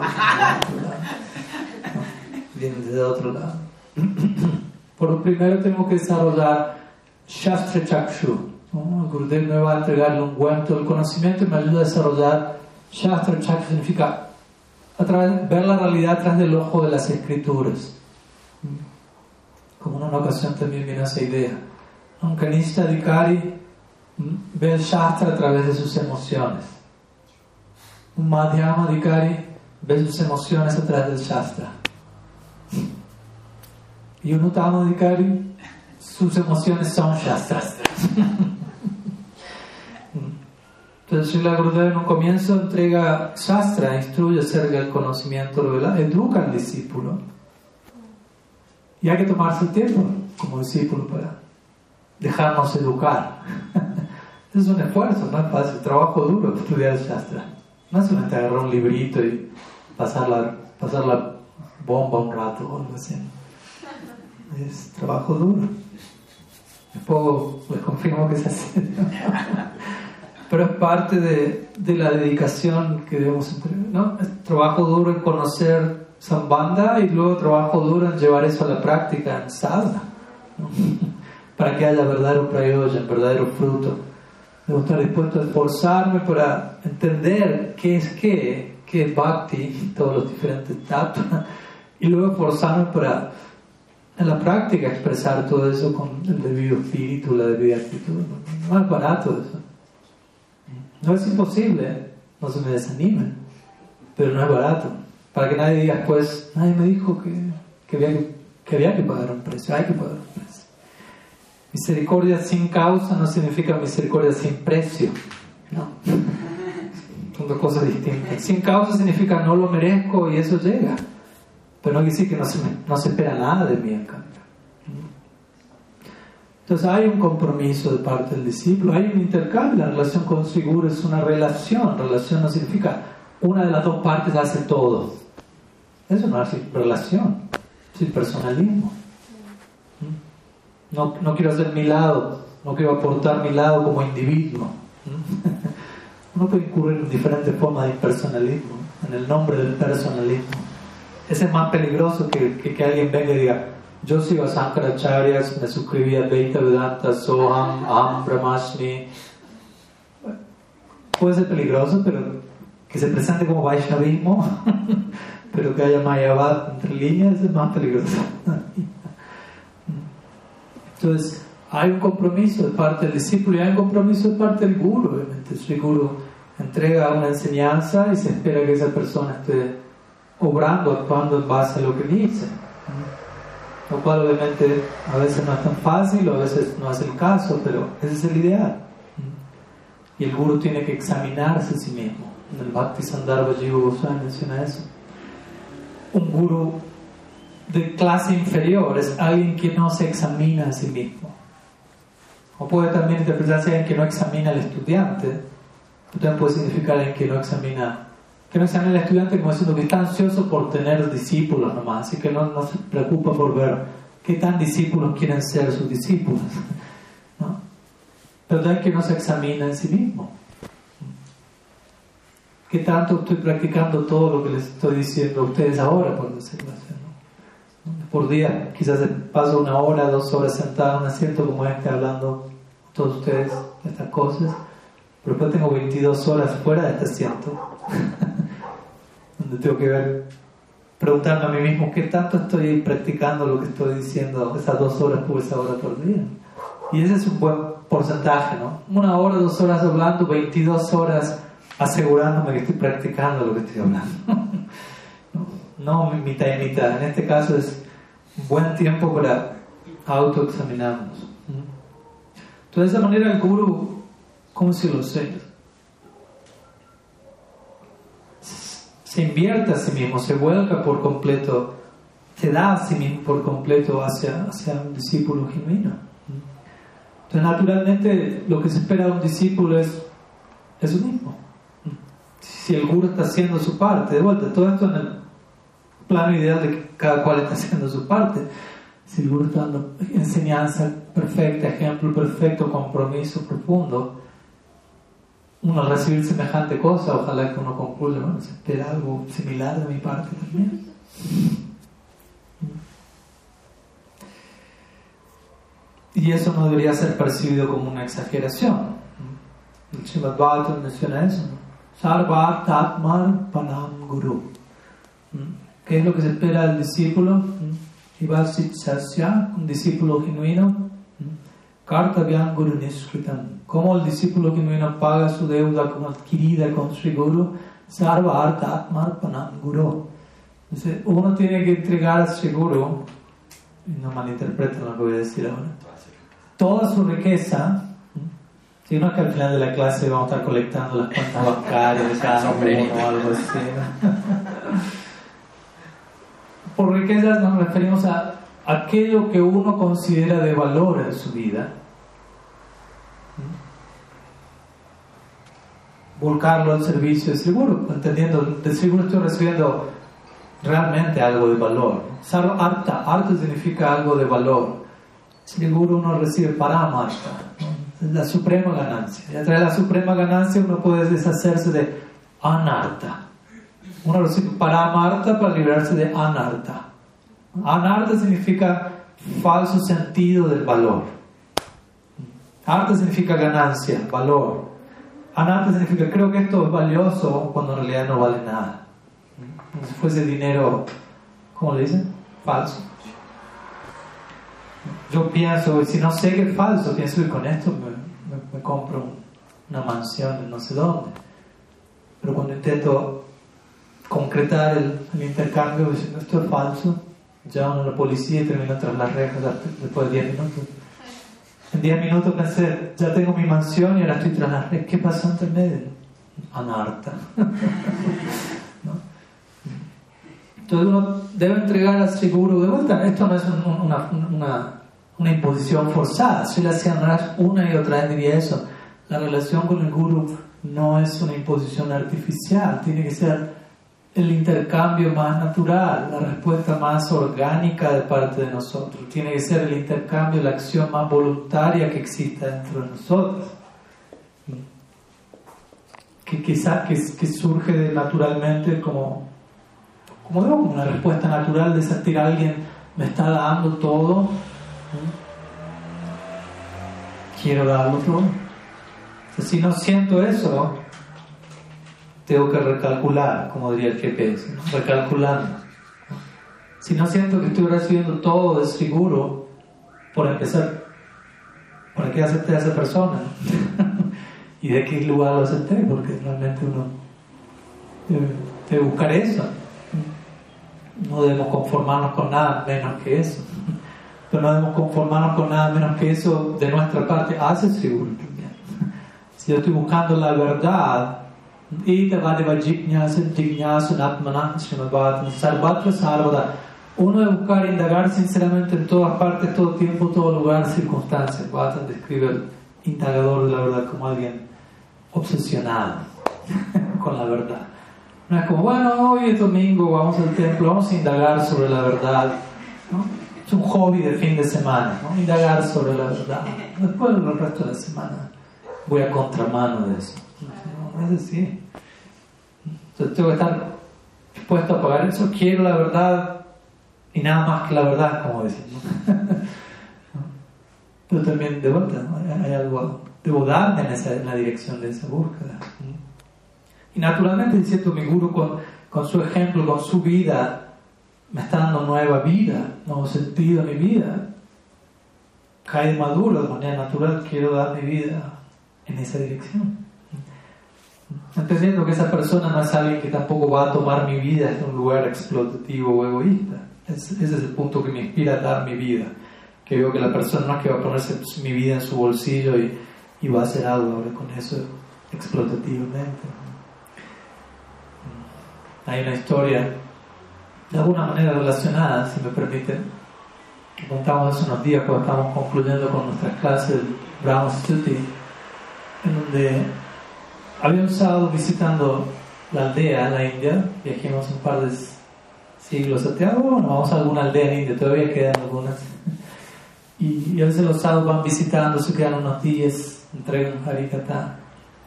vienen desde otro lado. Por lo primero tengo que desarrollar Shastra Chakshu. ¿no? El Gurudev me va a entregarle un cuento del conocimiento y me ayuda a desarrollar Shastra Chakshu. Significa a través, ver la realidad a través del ojo de las escrituras. Como en una ocasión también viene esa idea. Un Kanishta Adhikari ve el Shastra a través de sus emociones. Un Madhyama Adhikari ve sus emociones a través del Shastra. Y un Uttama Adhikari, sus emociones son Shastras. Entonces Srila Gurudev en un comienzo entrega Shastra, instruye acerca del conocimiento educa al discípulo. Y hay que tomarse el tiempo como discípulo para dejarnos educar. es un esfuerzo, no es fácil, trabajo duro estudiar Shastra. No es solamente agarrar un librito y pasar la, bomba un rato o algo así. Es trabajo duro. Después les confirmo que es así. Pero es parte de, de, la dedicación que debemos entregar. ¿no? Trabajo duro en conocer Sambandha y luego trabajo duro en llevar eso a la práctica en sadhana. Para que haya verdadero verdadero fruto. Debo estar dispuesto a esforzarme para entender qué es qué, qué es bhakti, todos los diferentes tapas, y luego esforzarme para en la práctica expresar todo eso con el debido espíritu, la debida actitud. No es barato eso. No es imposible, no se me desanimen, pero no es barato. Para que nadie diga, pues, nadie me dijo que, que, había, que había que pagar un precio, hay que pagar un precio. Misericordia sin causa no significa misericordia sin precio. No. Son dos cosas distintas. Sin causa significa no lo merezco y eso llega. Pero no quiere decir que no se, no se espera nada de mí en cambio. Entonces hay un compromiso de parte del discípulo, hay un intercambio. La relación con su guru es una relación. Relación no significa una de las dos partes hace todo. Eso no es relación, es personalismo. No, no quiero hacer mi lado, no quiero aportar mi lado como individuo. Uno puede incurrir en diferentes formas de impersonalismo, en el nombre del personalismo. Ese es más peligroso que, que, alguien venga y diga, yo sigo a Sankaracharyas, me suscribí a Vedanta, Soham, Aham, Brahmasmi. Puede ser peligroso, pero que se presente como Vaishnavismo, pero que haya Mayavad entre líneas es más peligroso. Entonces, hay un compromiso de parte del discípulo y hay un compromiso de parte del guru, obviamente. El guru entrega una enseñanza y se espera que esa persona esté obrando, actuando en base a lo que dice. Lo cual obviamente a veces no es tan fácil, a veces no es el caso, pero ese es el ideal. Y el guru tiene que examinarse a sí mismo. En el Bhakti Sandarbha Jiva Goswami menciona eso. Un guru de clase inferior es alguien que no se examina a sí mismo. O puede también interpretarse alguien que no examina al estudiante, también puede significar alguien que no examina que no examina al estudiante como diciendo que está ansioso por tener discípulos nomás, así que no, no se preocupa por ver qué tan discípulos quieren ser sus discípulos. ¿no? Pero también que no se examina en sí mismo. ¿Qué tanto estoy practicando todo lo que les estoy diciendo a ustedes ahora, por decirlo así? Por día, quizás paso una hora, dos horas sentado en un asiento como este hablando a todos ustedes de estas cosas, pero después tengo 22 horas fuera de este asiento donde tengo que ver, preguntarme a mí mismo qué tanto estoy practicando lo que estoy diciendo esas dos horas por esa hora por día. Y ese es un buen porcentaje, ¿no? Una hora, dos horas hablando, 22 horas asegurándome que estoy practicando lo que estoy hablando. no, mitad y mitad. En este caso es buen tiempo para autoexaminarnos. Entonces, de esa manera el guru, ¿cómo se lo sé? se invierte a sí mismo, se vuelca por completo, se da a sí mismo por completo hacia, hacia un discípulo genuino. Entonces, naturalmente, lo que se espera de un discípulo es eso mismo. Si el guru está haciendo su parte, de vuelta, todo esto en el plano ideal de que cada cual está haciendo su parte. Si uno está dando enseñanza perfecta, ejemplo perfecto, compromiso profundo, uno recibir semejante cosa, ojalá que uno concluya, bueno, se espera algo similar de mi parte también. Y eso no debería ser percibido como una exageración. El Srimad Bhagavatam menciona eso. Panam Guru. ¿Mm? ¿Qué es lo que se espera del discípulo? un discípulo genuino. Kartavyam Guru Nishkritam. ¿Cómo el discípulo genuino paga su deuda como adquirida con Sri Guru? Sarva Atmar Panam Guru. Entonces, uno tiene que entregar a Sri Guru, no malinterpreten lo que voy a decir ahora, toda su riqueza si no es que al final de la clase vamos a estar colectando las cuentas bancarias de cada uno o algo así. Por riquezas nos referimos a aquello que uno considera de valor en su vida. Volcarlo al servicio de seguro, entendiendo, de seguro estoy recibiendo realmente algo de valor. Sarva arta, arta significa algo de valor. Seguro uno recibe para paramarta la suprema ganancia. Y a través de la suprema ganancia uno puede deshacerse de anarta. Uno recibe para amarta para liberarse de anarta. Anarta significa falso sentido del valor. Arta significa ganancia, valor. Anarta significa creo que esto es valioso cuando en realidad no vale nada. Como si fuese dinero, ¿cómo le dicen? Falso yo pienso, si no sé que es falso, pienso que con esto me, compro una mansión en no sé dónde. Pero cuando intento concretar el, intercambio, diciendo esto es falso, llaman a la policía y termino tras las rejas después de 10 minutos. En 10 minutos pensé, ya tengo mi mansión y ahora estoy tras las rejas. ¿Qué pasó entre medio? Anarta. Entonces uno debe entregar al seguro de vuelta. Esto no es una, una una imposición forzada. La Maharaj una y otra vez diría eso. La relación con el Guru no es una imposición artificial, tiene que ser el intercambio más natural, la respuesta más orgánica de parte de nosotros. Tiene que ser el intercambio, la acción más voluntaria que exista dentro de nosotros. Que quizás que, que, surge naturalmente como, como una respuesta natural de sentir a alguien me está dando todo Quiero darlo todo. Si no siento eso, tengo que recalcular, como diría el GPS, recalculando. Si no siento que estoy recibiendo todo de seguro, por empezar, ¿para qué acepté a esa persona? ¿Y de qué lugar lo acepté? Porque realmente uno debe buscar eso. No debemos conformarnos con nada menos que eso pero no debemos conformarnos con nada menos que eso de nuestra parte hace seguro Si yo estoy buscando la verdad, uno debe buscar indagar sinceramente en todas partes, todo tiempo, todo lugar, circunstancias. Bhattan describe el indagador de la verdad como alguien obsesionado con la verdad. No es como, bueno, hoy es domingo, vamos al templo, vamos a indagar sobre la verdad. ¿no? es un hobby de fin de semana, ¿no? indagar sobre la verdad. Después el resto de la semana voy a contramano de eso. No, es así. Tengo que estar dispuesto a pagar eso. Quiero la verdad y nada más que la verdad, como decimos. Pero también de vuelta, hay algo, debo darme en, esa, en la dirección de esa búsqueda. Y naturalmente, cierto, mi guru con, con su ejemplo, con su vida, me está dando nueva vida, nuevo sentido a mi vida. Cae maduro de manera natural, quiero dar mi vida en esa dirección. Entendiendo que esa persona no es alguien que tampoco va a tomar mi vida en un lugar explotativo o egoísta. ese es el punto que me inspira a dar mi vida. Que veo que la persona no es que va a ponerse mi vida en su bolsillo y, y va a hacer algo ahora con eso explotativamente. Hay una historia de alguna manera relacionada, si me permiten, que contamos hace unos días cuando estábamos concluyendo con nuestras clases Brown Study, en donde había un sábado visitando la aldea en la India, viajamos un par de siglos atrás, bueno, vamos a alguna aldea en India, todavía quedan algunas. Y, a veces los sábados van visitando, se quedan unos días, entregan Harikata.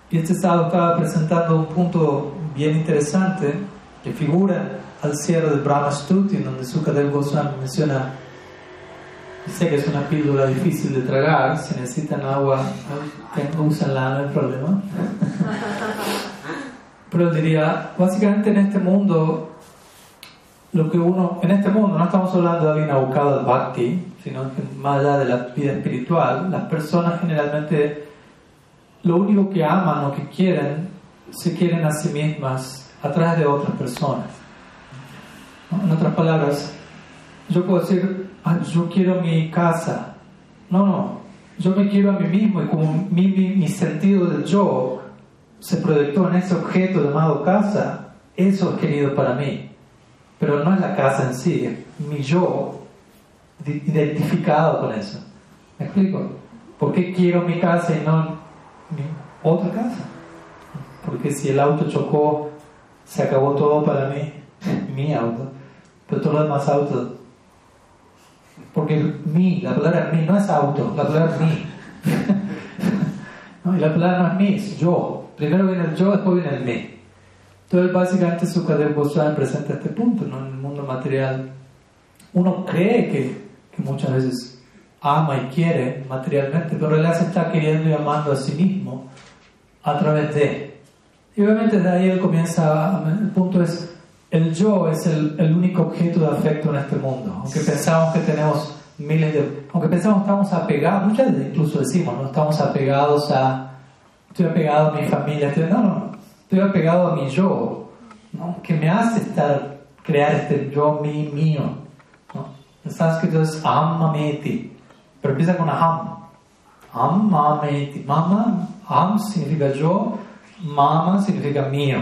Y este sábado estaba presentando un punto bien interesante que figura al cierre de Brahma Stuti, donde Sukadev Goswami menciona Sé que es una píldora difícil de tragar, si necesitan agua, úsenla, no hay problema. Pero diría, básicamente en este mundo, lo que uno, en este mundo, no estamos hablando de alguien abocado al bhakti, sino que más allá de la vida espiritual, las personas generalmente lo único que aman o que quieren, se quieren a sí mismas a través de otras personas. En otras palabras, yo puedo decir, yo quiero mi casa. No, no, yo me quiero a mí mismo y como mi, mi, sentido del yo se proyectó en ese objeto llamado casa, eso es querido para mí. Pero no es la casa en sí, es mi yo identificado con eso. ¿Me explico? ¿Por qué quiero mi casa y no mi otra casa? Porque si el auto chocó, se acabó todo para mí, mi auto. Pero todos los demás autos porque mi, la palabra mi no es auto, la palabra es mi. y la palabra no es mi, es yo. Primero viene el yo, después viene el mi. Entonces, básicamente, Sukadev Goswami presenta este punto, ¿no? En el mundo material, uno cree que, que, muchas veces ama y quiere materialmente, pero en realidad se está queriendo y amando a sí mismo a través de. Y obviamente de ahí él comienza, el punto es, el yo es el, el, único objeto de afecto en este mundo. Aunque pensamos que tenemos miles de... Aunque pensamos que estamos apegados, muchas veces incluso decimos, no estamos apegados a... Estoy apegado a mi familia, no, no, estoy apegado a mi yo, ¿no? que me hace estar, crear este yo mi, mío. ¿no? En sánscrito es amameti, pero empieza con aham. Amameti. Mama, am significa yo, mama significa mío.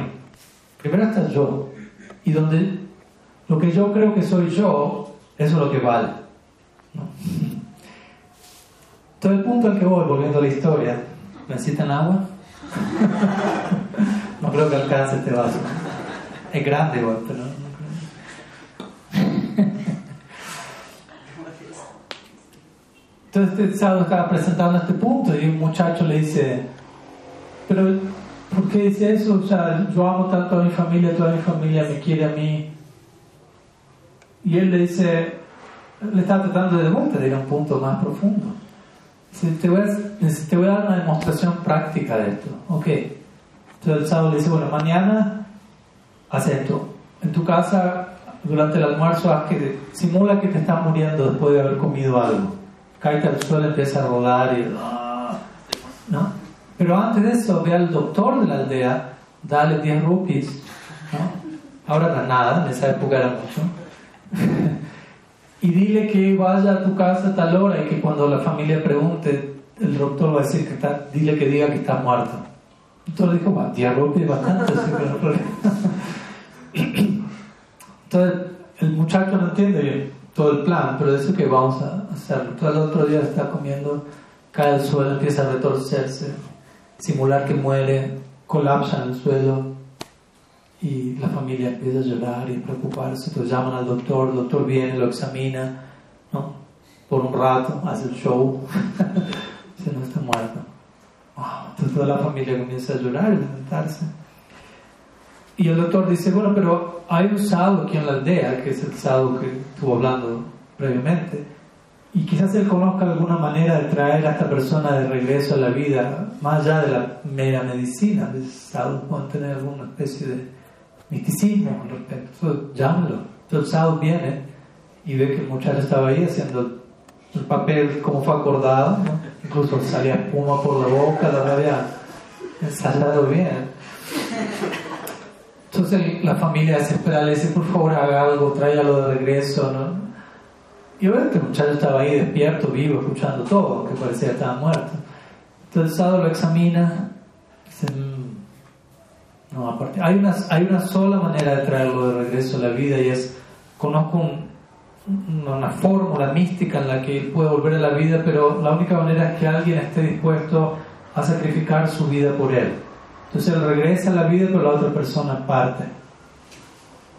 Primero está yo. Y donde lo que yo creo que soy yo, eso es lo que vale. Todo el punto al que voy, volviendo a la historia, ¿necesitan agua? no creo que alcance este vaso. Es grande igual, pero no Entonces este sábado estaba presentando este punto y un muchacho le dice, pero ¿Por qué dice eso? O sea, yo amo tanto a mi familia, toda mi familia me quiere a mí. Y él le dice, le está tratando de vuelta de ir a un punto más profundo. te, voy a, te voy a dar una demostración práctica de esto. Ok. Entonces el sábado le dice, bueno, mañana haz esto. En tu casa, durante el almuerzo, haz que simula que te estás muriendo después de haber comido algo. Cállate al suelo, empieza a rodar y... Ah, ¿No? Pero antes de eso, ve al doctor de la aldea, dale 10 rupees, ¿no? Ahora no nada, en esa época era mucho. y dile que vaya a tu casa a tal hora y que cuando la familia pregunte, el doctor va a decir que está, dile que diga que está muerto. Entonces dijo, 10 rupees bastante, Entonces, el muchacho no entiende todo el plan, pero dice que vamos a hacerlo. Todo el otro día está comiendo, cae al suelo, empieza a retorcerse simular que muere, colapsa en el suelo y la familia empieza a llorar y a preocuparse. Entonces llaman al doctor, el doctor viene, lo examina, ¿no? Por un rato, hace el show, se no está muerto. Entonces toda la familia comienza a llorar y a lamentarse. Y el doctor dice, bueno, pero hay un sadhu aquí en la aldea, que es el sadhu que estuvo hablando previamente, y quizás él conozca alguna manera de traer a esta persona de regreso a la vida, más allá de la mera medicina. Sadhu pueden tener alguna especie de misticismo con respecto. Llámalo. Entonces, Sadhu viene y ve que el muchacho estaba ahí haciendo el papel como fue acordado, incluso salía espuma por la boca, la había ensayado bien. Entonces la familia desesperada le dice, por favor haga algo, tráigalo de regreso, ¿no? Y obviamente el muchacho estaba ahí despierto, vivo, escuchando todo, que parecía que estaba muerto. Entonces el sábado lo examina dice, mm, no, aparte, hay una, hay una sola manera de traerlo de regreso a la vida y es, conozco una fórmula mística en la que él puede volver a la vida, pero la única manera es que alguien esté dispuesto a sacrificar su vida por él. Entonces él regresa a la vida, pero la otra persona parte.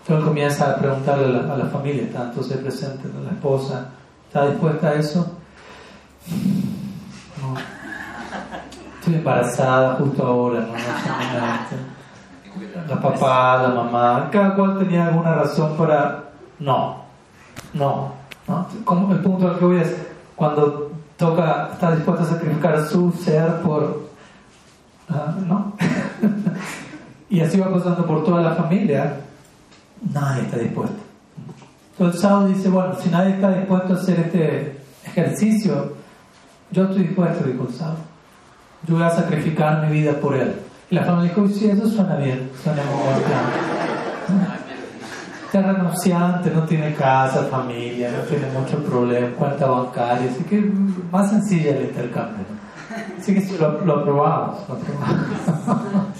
Entonces comienza a preguntarle a la, familia, está entonces presente, la esposa, ¿está dispuesta a eso? No. Estoy embarazada justo ahora, no, La papá, la mamá, cada cual tenía alguna razón para... No, no, no. Como el punto al que voy es, cuando toca, está dispuesto a sacrificar su ser por, ah, ¿no? y así va pasando por toda la familia, nadie está dispuesto. Entonces Sao dice, bueno, si nadie está dispuesto a hacer este ejercicio, yo estoy dispuesto, dijo Sao. Yo voy a sacrificar mi vida por él. Y la familia dijo, sí, eso suena bien, suena como Está renunciante, no tiene casa, familia, no tiene mucho problema, cuenta bancaria, así que más sencilla el intercambio. Así que lo, lo aprobamos, lo aprobamos.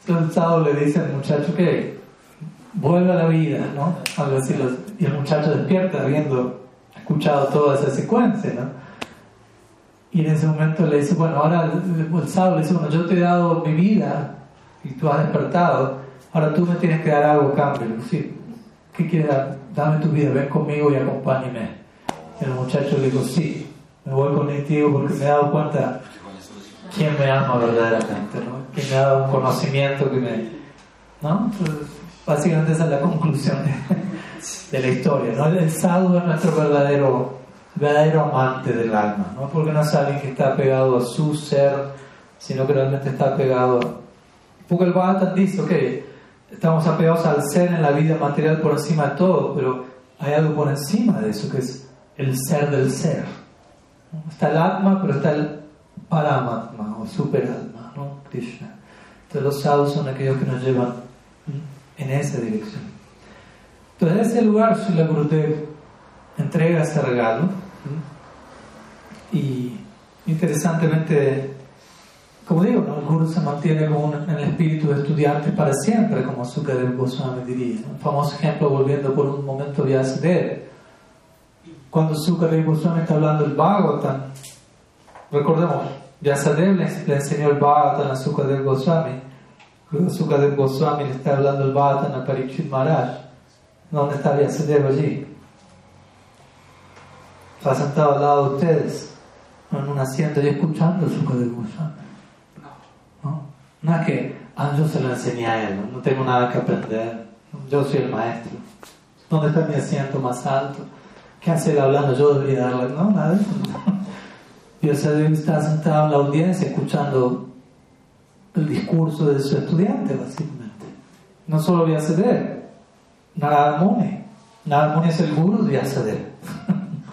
Entonces Sao le dice al muchacho que vuelve a la vida, ¿no? Algo así, y el muchacho despierta habiendo escuchado toda esa secuencia, ¿no? Y en ese momento le dice, bueno, ahora el sábado le dice, bueno, yo te he dado mi vida y tú has despertado, ahora tú me tienes que dar algo cambio. Sí, ¿qué quieres dar? Dame tu vida, ven conmigo y acompáñame. Y el muchacho le dijo, sí, me voy contigo porque me he dado cuenta quién me ama verdaderamente, ¿no? Quién me ha dado un conocimiento que me... ¿no? Entonces, básicamente esa es la conclusión de, la historia, ¿no? El sadhu es nuestro verdadero verdadero amante del alma, ¿no? porque no es alguien que está pegado a su ser, sino que realmente está pegado. Porque el Bhagavatam dice, ok, estamos apegados al ser en la vida material por encima de todo, pero hay algo por encima de eso que es el ser del ser. Está el Atma, pero está el Paramatma o Superalma, ¿no? Krishna. Entonces los sadhus son aquellos que nos llevan en esa dirección. Entonces, en ese lugar, Srila Gurudev entrega ese regalo y interesantemente, como digo, el guru se mantiene como en el espíritu de estudiante para siempre, como Sukadev Goswami diría. Un famoso ejemplo, volviendo por un momento a Vyasadeva. Cuando Sukadev Goswami está hablando del Bhagavatam, recordemos, Vyasadeva le, enseñó el Bhagavatam a Sukadev Goswami. Sukadev Goswami le está hablando el Bhagavatam a Parikshit Maharaj. ¿Dónde está Vyasadeva allí? Está sentado al lado de ustedes en un asiento y escuchando su de ¿No? no es que ah, yo se lo enseñé a él, no tengo nada que aprender, yo soy el maestro. ¿Dónde está mi asiento más alto? ¿Qué hace él hablando? Yo debería darle, no, nada de eso. El está sentado en la audiencia escuchando el discurso de su estudiante, básicamente. No solo Vyasadeva, Narada Muni. Narada Muni es el guru de Vyasadeva.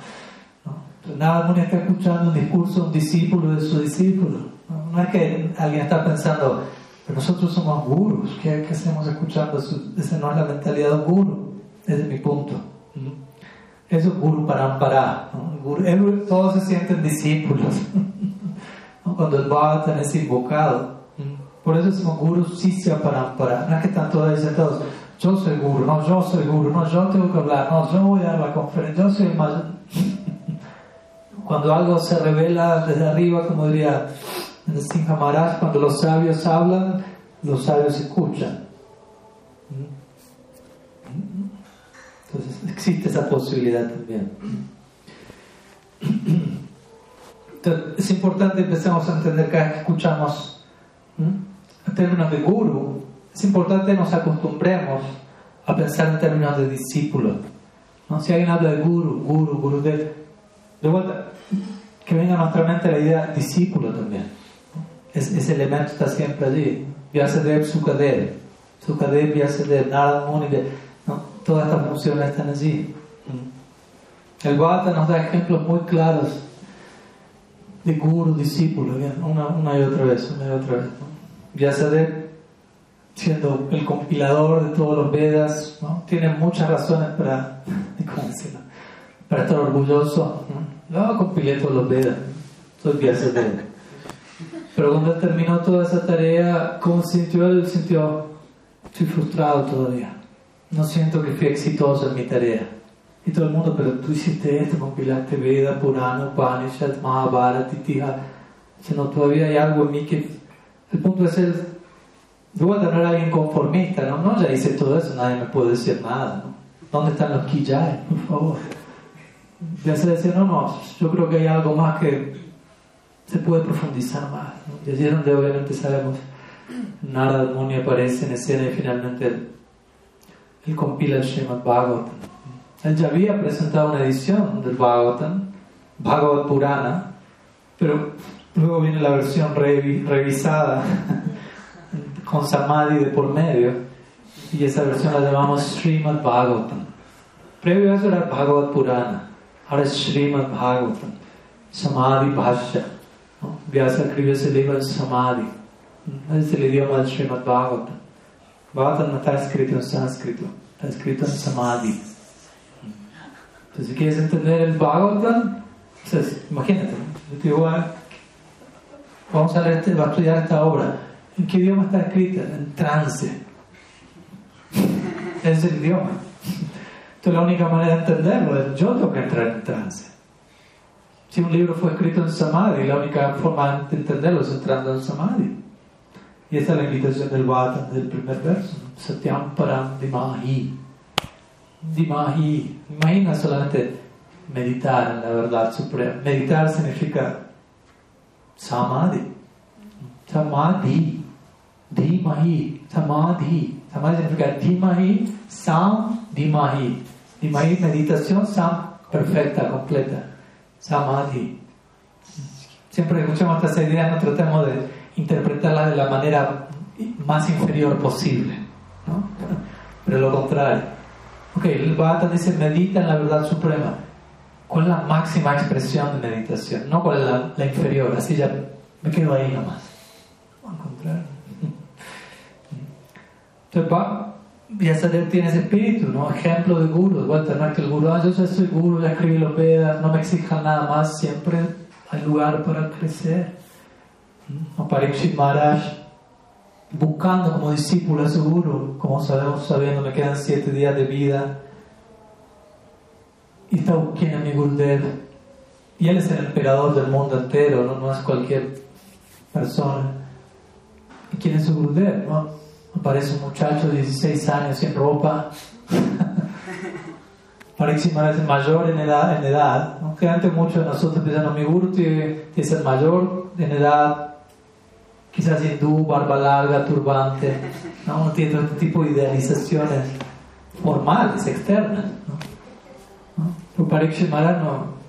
Nada Muni está escuchando un discurso, un discípulo de su discípulo. No, es que alguien está pensando, pero nosotros somos gurus, ¿qué, hacemos escuchando? Esa no es la mentalidad de un guru, desde mi punto. Eso es guru para amparar. todos se sienten discípulos. Cuando el Bhagavatam es invocado. Por eso somos gurus sisya para amparar. No es que están todos sentados, yo soy guru, no, yo soy guru, no, yo tengo que hablar, no, yo voy a dar la conferencia, yo soy el mayor cuando algo se revela desde arriba, como diría el Singha Maharaj, cuando los sabios hablan, los sabios escuchan. Entonces existe esa posibilidad también. Entonces, es importante empecemos a entender que escuchamos en términos de guru, es importante que nos acostumbremos a pensar en términos de discípulo. ¿no? Si alguien habla de guru, guru, guru, de, vuelta, que venga a nuestra mente la idea discípulo también. ese elemento está siempre allí. Vyasadeva, Sukadev, Sukadev, Vyasadeva, Narada Muni, ¿no? todas estas funciones están allí. El Bhagavata nos da ejemplos muy claros de guru, discípulo, una, una, y otra vez, una y otra vez. ¿no? Siendo el compilador de todos los Vedas, ¿no? tiene muchas razones para, para estar orgulloso. No, compilé todos los Vedas, soy Vyasadeva. Pero cuando terminó toda esa tarea, ¿cómo sintió él? Sintió, estoy frustrado todavía. No siento que fui exitoso en mi tarea. Y todo el mundo, pero tú hiciste esto, compilaste Veda, Purana, Upanishad, Mahabharata, Itiha. no, todavía hay algo en mí que... El punto es el... De vuelta no era alguien conformista, ¿no? No, ya hice todo eso, nadie me puede decir nada, ¿no? ¿Dónde están los Kijay, por favor? ya se decía, no, no, yo creo que hay algo más que se puede profundizar más. Y allí es donde obviamente sabemos, Narada Muni aparece en escena y finalmente él, compila el Srimad Bhagavatam. Él ya había presentado una edición del Bhagavatam Bhagavad Purana, pero luego viene la versión revisada con Samadhi de por medio, y esa versión la llamamos Srimad Bhagavatam. Previo a eso era Bhagavad Purana, ahora es Srimad Bhagavatam, Samadhi Bhashya. ¿no? Vyasa escribió ese libro en Samadhi, es el idioma del Srimad Bhagavatam. Bhagavatam no está escrito en sánscrito, está escrito en Samadhi. Entonces, si quieres entender el Bhagavatam, entonces, imagínate, vamos a, leer este, a estudiar esta obra. ¿En qué idioma está escrita? En trance. es el idioma. Entonces, la única manera de entenderlo es yo tengo que entrar en trance. Si un libro fue escrito en Samadhi, la única forma de entenderlo es entrando en Samadhi. Y esta es la invitación del Bhagavatam del primer verso. Satyam Param Dimahi. Dimahi. Imagina solamente meditar en la verdad suprema. Meditar significa samadhi. Samadhi. Dimahi. Samadhi. Samadhi significa Dimahi. Sam Dimahi. Dimahi, meditación, Sam, perfecta, completa. Samadhi. Siempre escuchamos estas ideas, no tratemos de interpretarlas de la manera más inferior posible. ¿no? Pero lo contrario. Ok, el Bhagavatam dice medita en la verdad suprema. ¿Cuál es la máxima expresión de meditación? No cuál es la, inferior, así ya me quedo ahí nomás. Al contrario. Entonces, ya tiene ese espíritu, ¿no? Ejemplo de guru, vuelta, no que el guru, ah, yo ya soy guru, ya escribí los Vedas, no me exijan nada más, siempre hay lugar para crecer. ¿no? Parikshit Maharaj buscando como discípulo a su guru, como sabemos, sabiendo me quedan siete días de vida. Y mi Gurudev. Y él es el emperador del mundo entero, no, es cualquier persona. ¿Y quién es su Gurudev? ¿no? Aparece un muchacho de 16 años sin ropa. Parece es mayor en edad, ¿no? que antes muchos de nosotros piensan, mi guru tiene que ser mayor en edad, quizás hindú, barba larga, turbante, ¿no? Uno tiene todo tipo de idealizaciones formales, externas. ¿No? Pero Parikshit Maharaj no,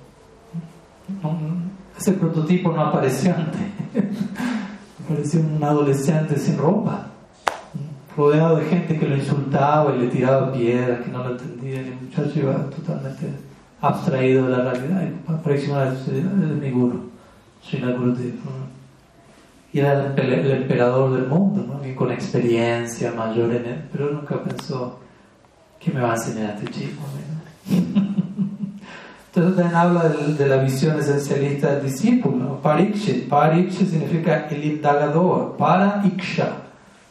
ese prototipo no apareció antes. apareció un adolescente sin ropa, rodeado de gente que lo insultaba y le tiraba piedras, que no lo entendía, y el muchacho iba totalmente abstraído de la realidad. Y Parikshit Maharaj es mi guru, Srila Gurudev y era el, emperador del mundo, ¿no? con experiencia mayor en él, pero nunca pensó que me va a enseñar a este chico. Entonces también habla de, la visión esencialista del discípulo, parikshit. Parikshit significa el indagador, para iksha.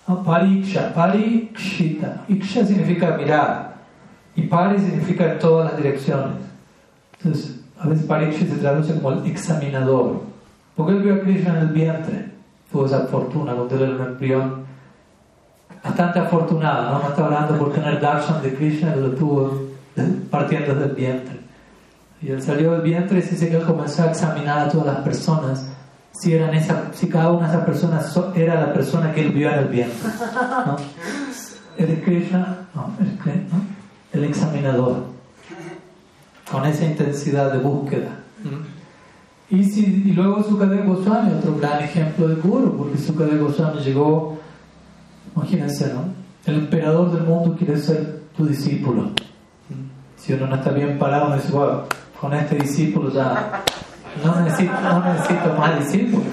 ¿no? Pariksha, parikshita. Iksha significa mirar y pari significa en todas las direcciones. Entonces, a veces parikshit se traduce como el examinador. Porque él vio a Krishna en el vientre tuvo esa fortuna cuando era un embrión bastante afortunada, ¿no? no está hablando por tener darshan de Krishna, lo tuvo partiendo del vientre. Y él salió del vientre y dice que él comenzó a examinar a todas las personas si, eran esa, si cada una de esas personas era la persona que él vio en el vientre. ¿no? ¿El Krishna? No, el, ¿no? el examinador. Con esa intensidad de búsqueda. Y, si, y luego Sukadeva Goswami, otro gran ejemplo de Guru, porque Sukadeva Goswami llegó, imagínense, ¿no? El emperador del mundo quiere ser tu discípulo. Si uno no está bien parado, dice, wow, con este discípulo ya no necesito, no necesito más discípulos,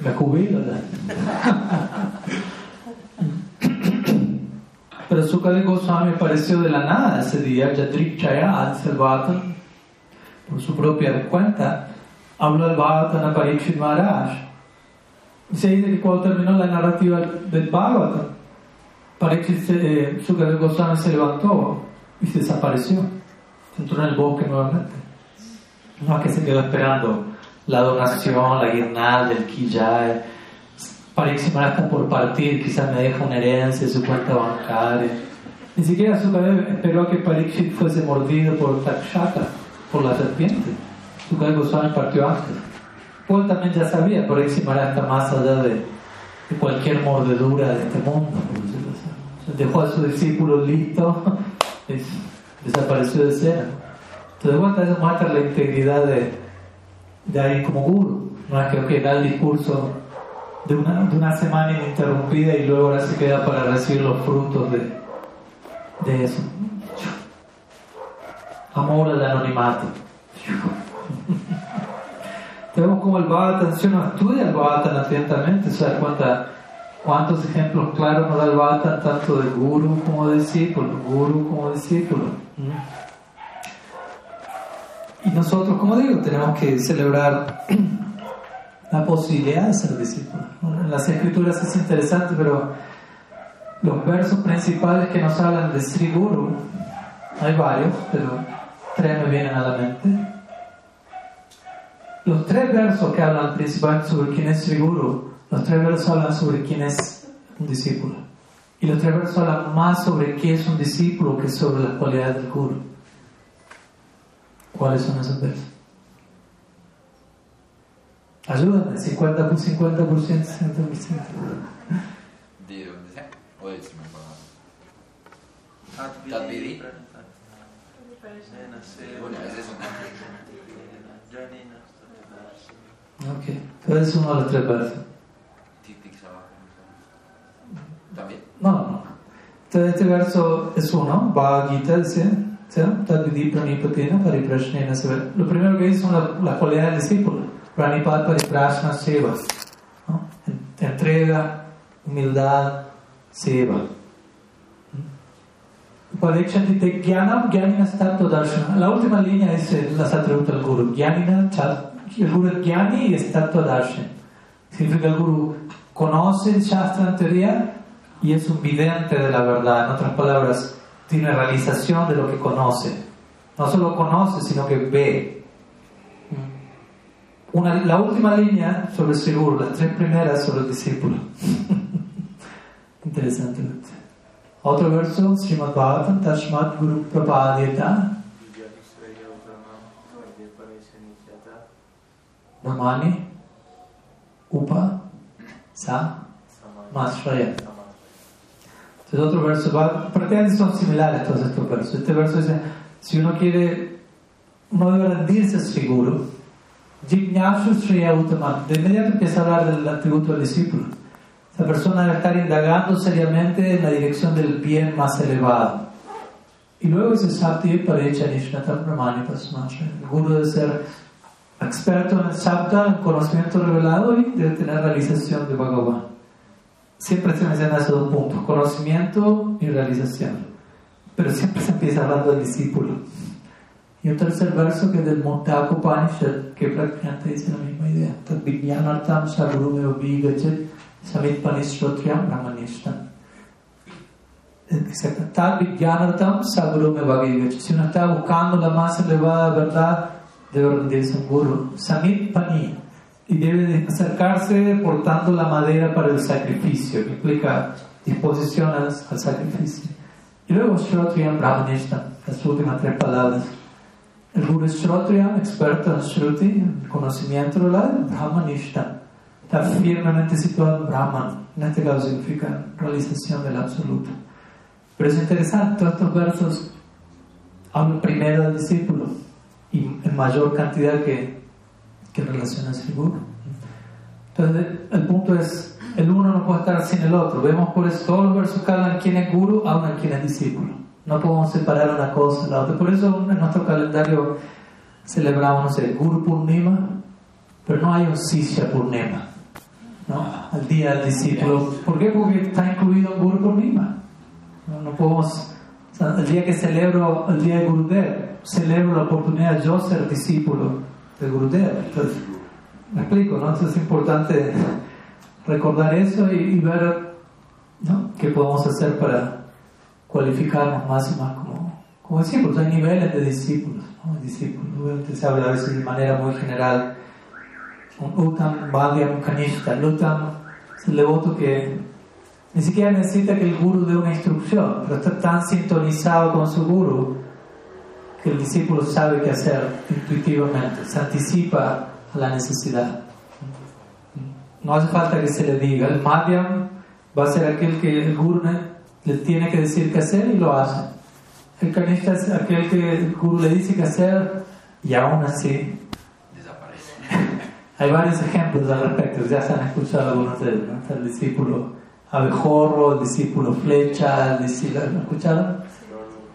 me jubilo Pero Sukadeva Goswami apareció de la nada ese día, Yadrik Chaya, el por su propia cuenta habló el Bhagavatam a Parikshit Maharaj. Y se dice que cuando terminó la narrativa del Bhagavatam, Parikshit eh, Sukadeva Goswami se levantó y se desapareció. Se entró en el bosque nuevamente. No que se quedó esperando la donación, la guirnalda, el quillay. Parikshit Maharaj está por partir, quizás me deja una herencia, su cuenta bancaria. Ni siquiera Sukadeva esperó que Parikshit fuese mordido por Takshaka, por la serpiente. Sukadeva Goswami partió antes. Paul también ya sabía, Simara está más allá de, de, cualquier mordedura de este mundo. Dejó a su discípulo listo, desapareció de escena. Entonces, bueno, eso muestra la integridad de, de ahí como guru. No es que da el discurso de una, de una semana ininterrumpida y luego ahora se queda para recibir los frutos de, de eso. Amor al anonimato. Vemos como el Bhagavatam, uno estudia el Bhagavatam atentamente, se da cuántos ejemplos claros nos da el Bhagavatam, tanto de guru como de discípulo, guru como discípulo. Y nosotros, como digo, tenemos que celebrar la posibilidad de ser discípulos. En las escrituras es interesante, pero los versos principales que nos hablan de Sri Guru, hay varios, pero tres me vienen a la mente. Los tres versos que hablan principalmente sobre quién es Sri Guru, los tres versos hablan sobre quién es un discípulo. Y los tres versos hablan más sobre qué es un discípulo que sobre las cualidades del Guru. ¿Cuáles son esos versos? Ayúdame, 50 por 50%, 60%. ¿De dónde sea? ¿O de si me acuerdo? Tadvidi. Bueno, es eso. Ok, entonces es uno de los tres versos. ¿También? No, no. Entonces este verso es uno, Bhagavad Gita dice, Lo primero que dice son las la cualidades del discípulo. Pranipad pariprashna seva. ¿no? Entrega, humildad, seva. Parikshati te jnanam jnanina tattva darshana. La última línea dice las atributos del guru. Jnanina, el guru es jnani y es tattva darshan. Significa el guru conoce el shastra en teoría y es un vidente de la verdad. En otras palabras, tiene realización de lo que conoce. No solo conoce, sino que ve. Una, la última línea sobre el guru, las tres primeras sobre el discípulo. Interesante. Otro verso, Srimad Bhagavatam, Tashmat Guru Prapadyata. Brahmani, Upa, Sa, Masraya. Entonces otro verso, prácticamente son similares todos estos versos. Este verso dice, si uno quiere, uno debe rendirse a Uttaman. De inmediato empieza a hablar del atributo del discípulo. Esa persona debe estar indagando seriamente en la dirección del bien más elevado. Y luego dice Sati Parecha Nishnatam Brahmani. El guru debe ser experto en el Sabda, en conocimiento revelado y debe tener realización de Bhagavan. Siempre se mencionan esos dos puntos, conocimiento y realización. Pero siempre se empieza hablando del discípulo. Y un tercer verso que es del Montaka Upanishad, que prácticamente dice la misma idea. Tad Obigachet Samit Panisrotriam Brahmanishtam. Tad Vijnanartam. Si uno está buscando la más elevada verdad, debe rendirse un guru. Samit. Y debe acercarse portando la madera para el sacrificio, que implica disposición al, al sacrificio. Y luego Shrotriam Brahmanishtam, las últimas tres palabras. El Guru Shrotriya, experto en Shruti, en conocimiento de la Brahmanishta, está firmemente situado en Brahman. En este caso significa realización del absoluto. Pero es interesante, todos estos versos hablan primero del discípulo y en mayor cantidad que, que en relación al Guru. Entonces, el punto es, el uno no puede estar sin el otro. Vemos por eso todos los versos que hablan quién es Guru, hablan quién es discípulo. No podemos separar una cosa de la otra. Por eso en nuestro calendario celebramos, no sé, Guru Purnima, pero no hay un Sisya Purnima, ¿no? Al día del discípulo. ¿Por qué? Porque está incluido en Guru Purnima. No, no podemos, o sea, el día que celebro el día de Gurudev, celebro la oportunidad de yo ser discípulo de Gurudev. Entonces, me explico, ¿no? Entonces es importante recordar eso y, y ver ¿no? qué podemos hacer para cualificarnos más y más como, como discípulos. Hay niveles de discípulos. ¿no? discípulos. Se habla a veces de manera muy general. Un Uttam, Bhagyam, Kanishta. El Uttam es el devoto que ni siquiera necesita que el guru dé una instrucción, pero está tan sintonizado con su guru que el discípulo sabe qué hacer intuitivamente, se anticipa a la necesidad. No hace falta que se le diga. El Madhyam va a ser aquel que el guru le tiene que decir qué hacer y lo hace. El canista es aquel que el guru le dice qué hacer y aún así desaparece. Hay varios ejemplos al respecto, ya se han escuchado algunos de ellos. ¿no? El discípulo abejorro, el discípulo flecha, el discípulo. ¿Lo escucharon?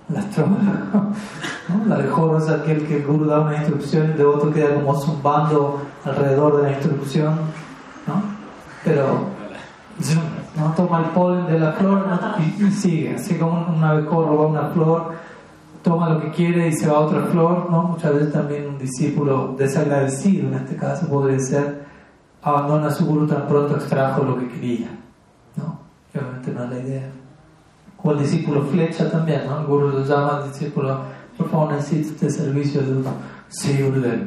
El astrólogo. ¿no? El abejorro es aquel que el guru da una instrucción y el devoto queda como zumbando alrededor de la instrucción. ¿no? Pero no toma el polen de la flor y, sigue. Así como un, un abejorro va una flor toma lo que quiere y se va a otra flor, ¿no? Muchas veces también un discípulo desagradecido, en este caso podría ser, abandona a su guru tan pronto extrajo lo que quería, ¿no? Obviamente no es la idea. O el discípulo flecha también, ¿no? El guru lo llama al discípulo, por favor necesito este servicio de uno. Sí,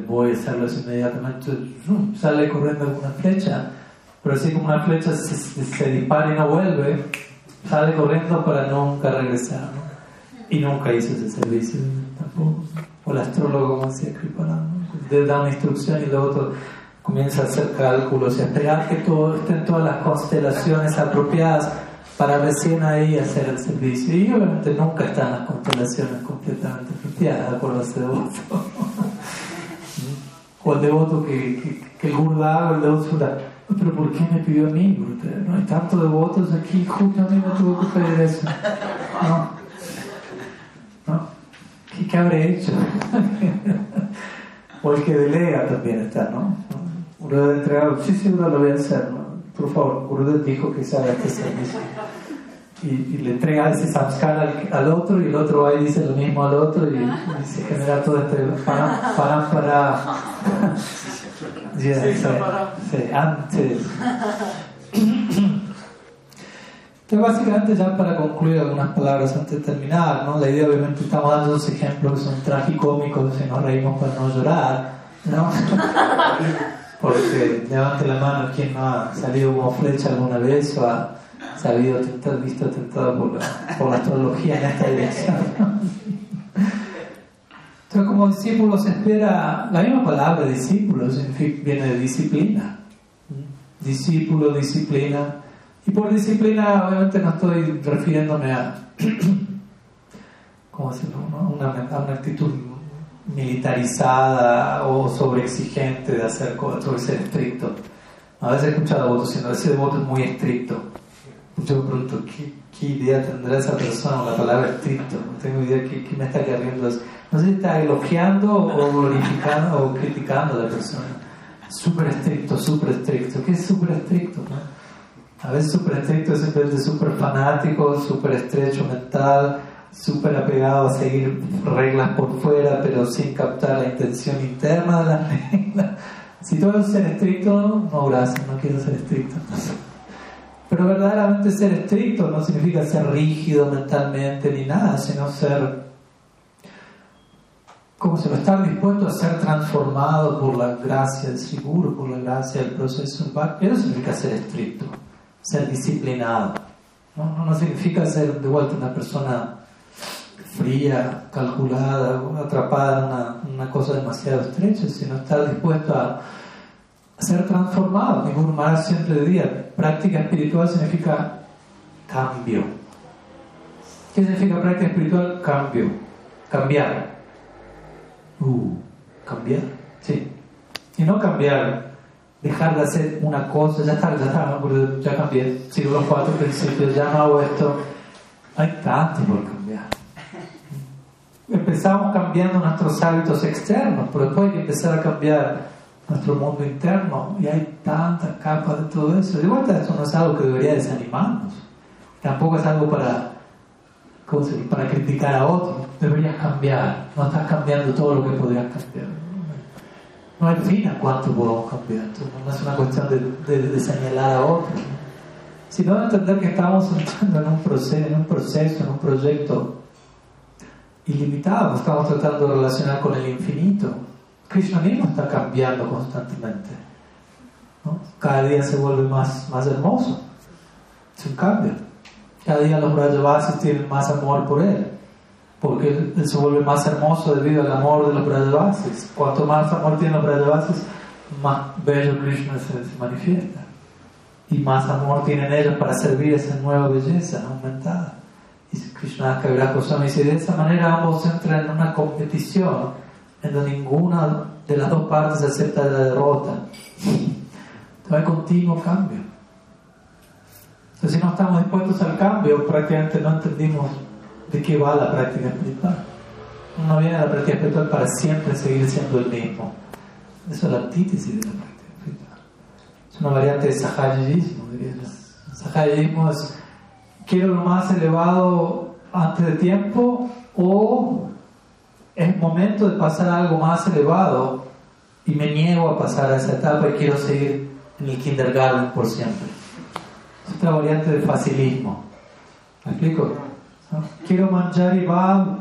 voy a hacerlo inmediatamente. Sale corriendo una flecha, pero así como una flecha se, se- dispara y no vuelve, sale corriendo para nunca regresar, ¿no? Y nunca hizo ese servicio tampoco. O el astrólogo, como decía Kriparan, ¿no? Da una instrucción y luego otro comienza a hacer cálculos y a esperar que todo, estén todas las constelaciones apropiadas para recién ahí hacer el servicio. Y obviamente nunca están las constelaciones completamente apropiadas, de acuerdo a ese devoto. o el devoto que, que, el guru da, o el devoto pero ¿por qué me pidió a mí? Gurudev? No hay tantos devotos aquí, justo a mí me tuvo que pedir eso. No. ¿Qué, qué habré hecho? o el que delega también está, ¿no? Uno de entregar, sí, sí, lo voy a hacer, ¿no? Por favor, Gurudev dijo que haga este servicio. Y, y le entrega ese samskara al, al otro y el otro va y dice lo mismo al otro y, y se genera todo este para, para, para. Ya, Sí, sí, sí, antes. Entonces, básicamente, ya para concluir algunas palabras antes de terminar, ¿no? La idea, obviamente, estamos dando dos ejemplos que son tragicómicos y nos reímos para no llorar, ¿no? Porque levante la mano quien no ha salido como flecha alguna vez o ha sabido visto tentado por la, por la astrología en esta dirección. Entonces, como discípulo se espera, la misma palabra discípulo viene de disciplina. Discípulo, disciplina. Y por disciplina, obviamente, no estoy refiriéndome a, ¿cómo decirlo? Una, a una actitud militarizada o sobreexigente de hacer cosas, de ser estricto. A veces he escuchado votos diciendo, ese devoto es muy estricto. Yo me pregunto, ¿qué, qué idea tendrá esa persona con la palabra estricto? No tengo idea qué, qué me está queriendo decir. No sé si está elogiando o glorificando o criticando a la persona. Súper estricto, súper estricto. ¿Qué es súper estricto? A veces súper estricto es simplemente súper fanático, súper estrecho mental, súper apegado a seguir reglas por fuera, pero sin captar la intención interna de las reglas. Si todo es ser estricto, no, gracias, no quiero ser estricto. Pero verdaderamente ser estricto no significa ser rígido mentalmente ni nada, sino ser, como se lo estar dispuesto a ser transformado por la gracia del seguro, por la gracia del proceso. Eso significa ser estricto, ser disciplinado. No, no, significa ser de vuelta una persona fría, calculada, atrapada en una cosa demasiado estrecha, sino estar dispuesto a ser transformado. Guru Maharaj siempre decía, práctica espiritual significa cambio. ¿Qué significa práctica espiritual? Cambio. Cambiar. Uh, cambiar. Sí. Y no cambiar, dejar de hacer una cosa, ya está, ya está, ¿no? Ya cambié, sigo los cuatro principios, ya no hago esto. Hay tanto por cambiar. Empezamos cambiando nuestros hábitos externos, pero después hay que empezar a cambiar nuestro mundo interno y hay tantas capas de todo eso. De vuelta, eso no es algo que debería desanimarnos. Tampoco es algo para, para criticar a otros. Deberías cambiar. No estás cambiando todo lo que podrías cambiar. No hay fin a cuánto podemos cambiar. Entonces, no es una cuestión de, de- señalar a otros. ¿no? Sino de entender que estamos entrando en un proceso, en un proceso, en un proyecto ilimitado. Estamos tratando de relacionar con el infinito. Krishna mismo está cambiando constantemente. ¿no? Cada día se vuelve más, más hermoso. Es un cambio. Cada día los Brajavasis tienen más amor por él. Porque él, se vuelve más hermoso debido al amor de los Brajavasis. Cuanto más amor tienen los Brajavasis, más bello Krishna se, se manifiesta. Y más amor tienen ellos para servir esa nueva belleza aumentada. Y Krishna Kaviraj Goswami dice, de esa manera ambos entran en una competición en donde ninguna de las dos partes acepta la derrota. Entonces hay continuo cambio. Entonces si no estamos dispuestos al cambio, prácticamente no entendimos de qué va la práctica espiritual. Uno viene a la práctica espiritual para siempre seguir siendo el mismo. Eso es la antítesis de la práctica espiritual. Es una variante de sahayismo. Sahayismo es quiero lo más elevado antes de tiempo o es momento de pasar a algo más elevado y me niego a pasar a esa etapa y quiero seguir en el kindergarten por siempre. Es otra variante de facilismo. ¿Me explico? Quiero manjar y va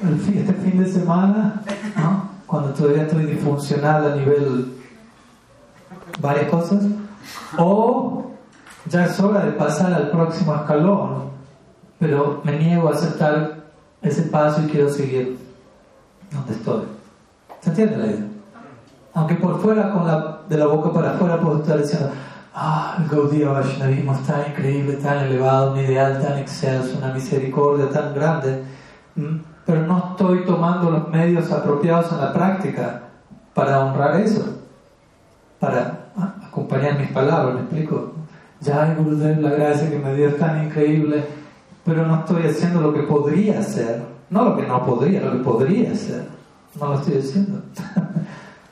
este fin de semana, cuando todavía estoy disfuncional a nivel varias cosas, o ya es hora de pasar al próximo escalón, pero me niego a aceptar ese paso y quiero seguir donde estoy. ¿Se entiende la idea? Aunque por fuera, con la, de la boca para afuera, puedo estar diciendo, ah, el Gaudiya Vaishnavismo es tan increíble, tan elevado, un ideal tan excelso, una misericordia tan grande, pero no estoy tomando los medios apropiados en la práctica para honrar eso, para acompañar mis palabras, ¿me explico? Ya, Gurudev, la gracia que me dio es tan increíble, pero no estoy haciendo lo que podría hacer, no lo que no podría, lo que podría hacer, no lo estoy haciendo.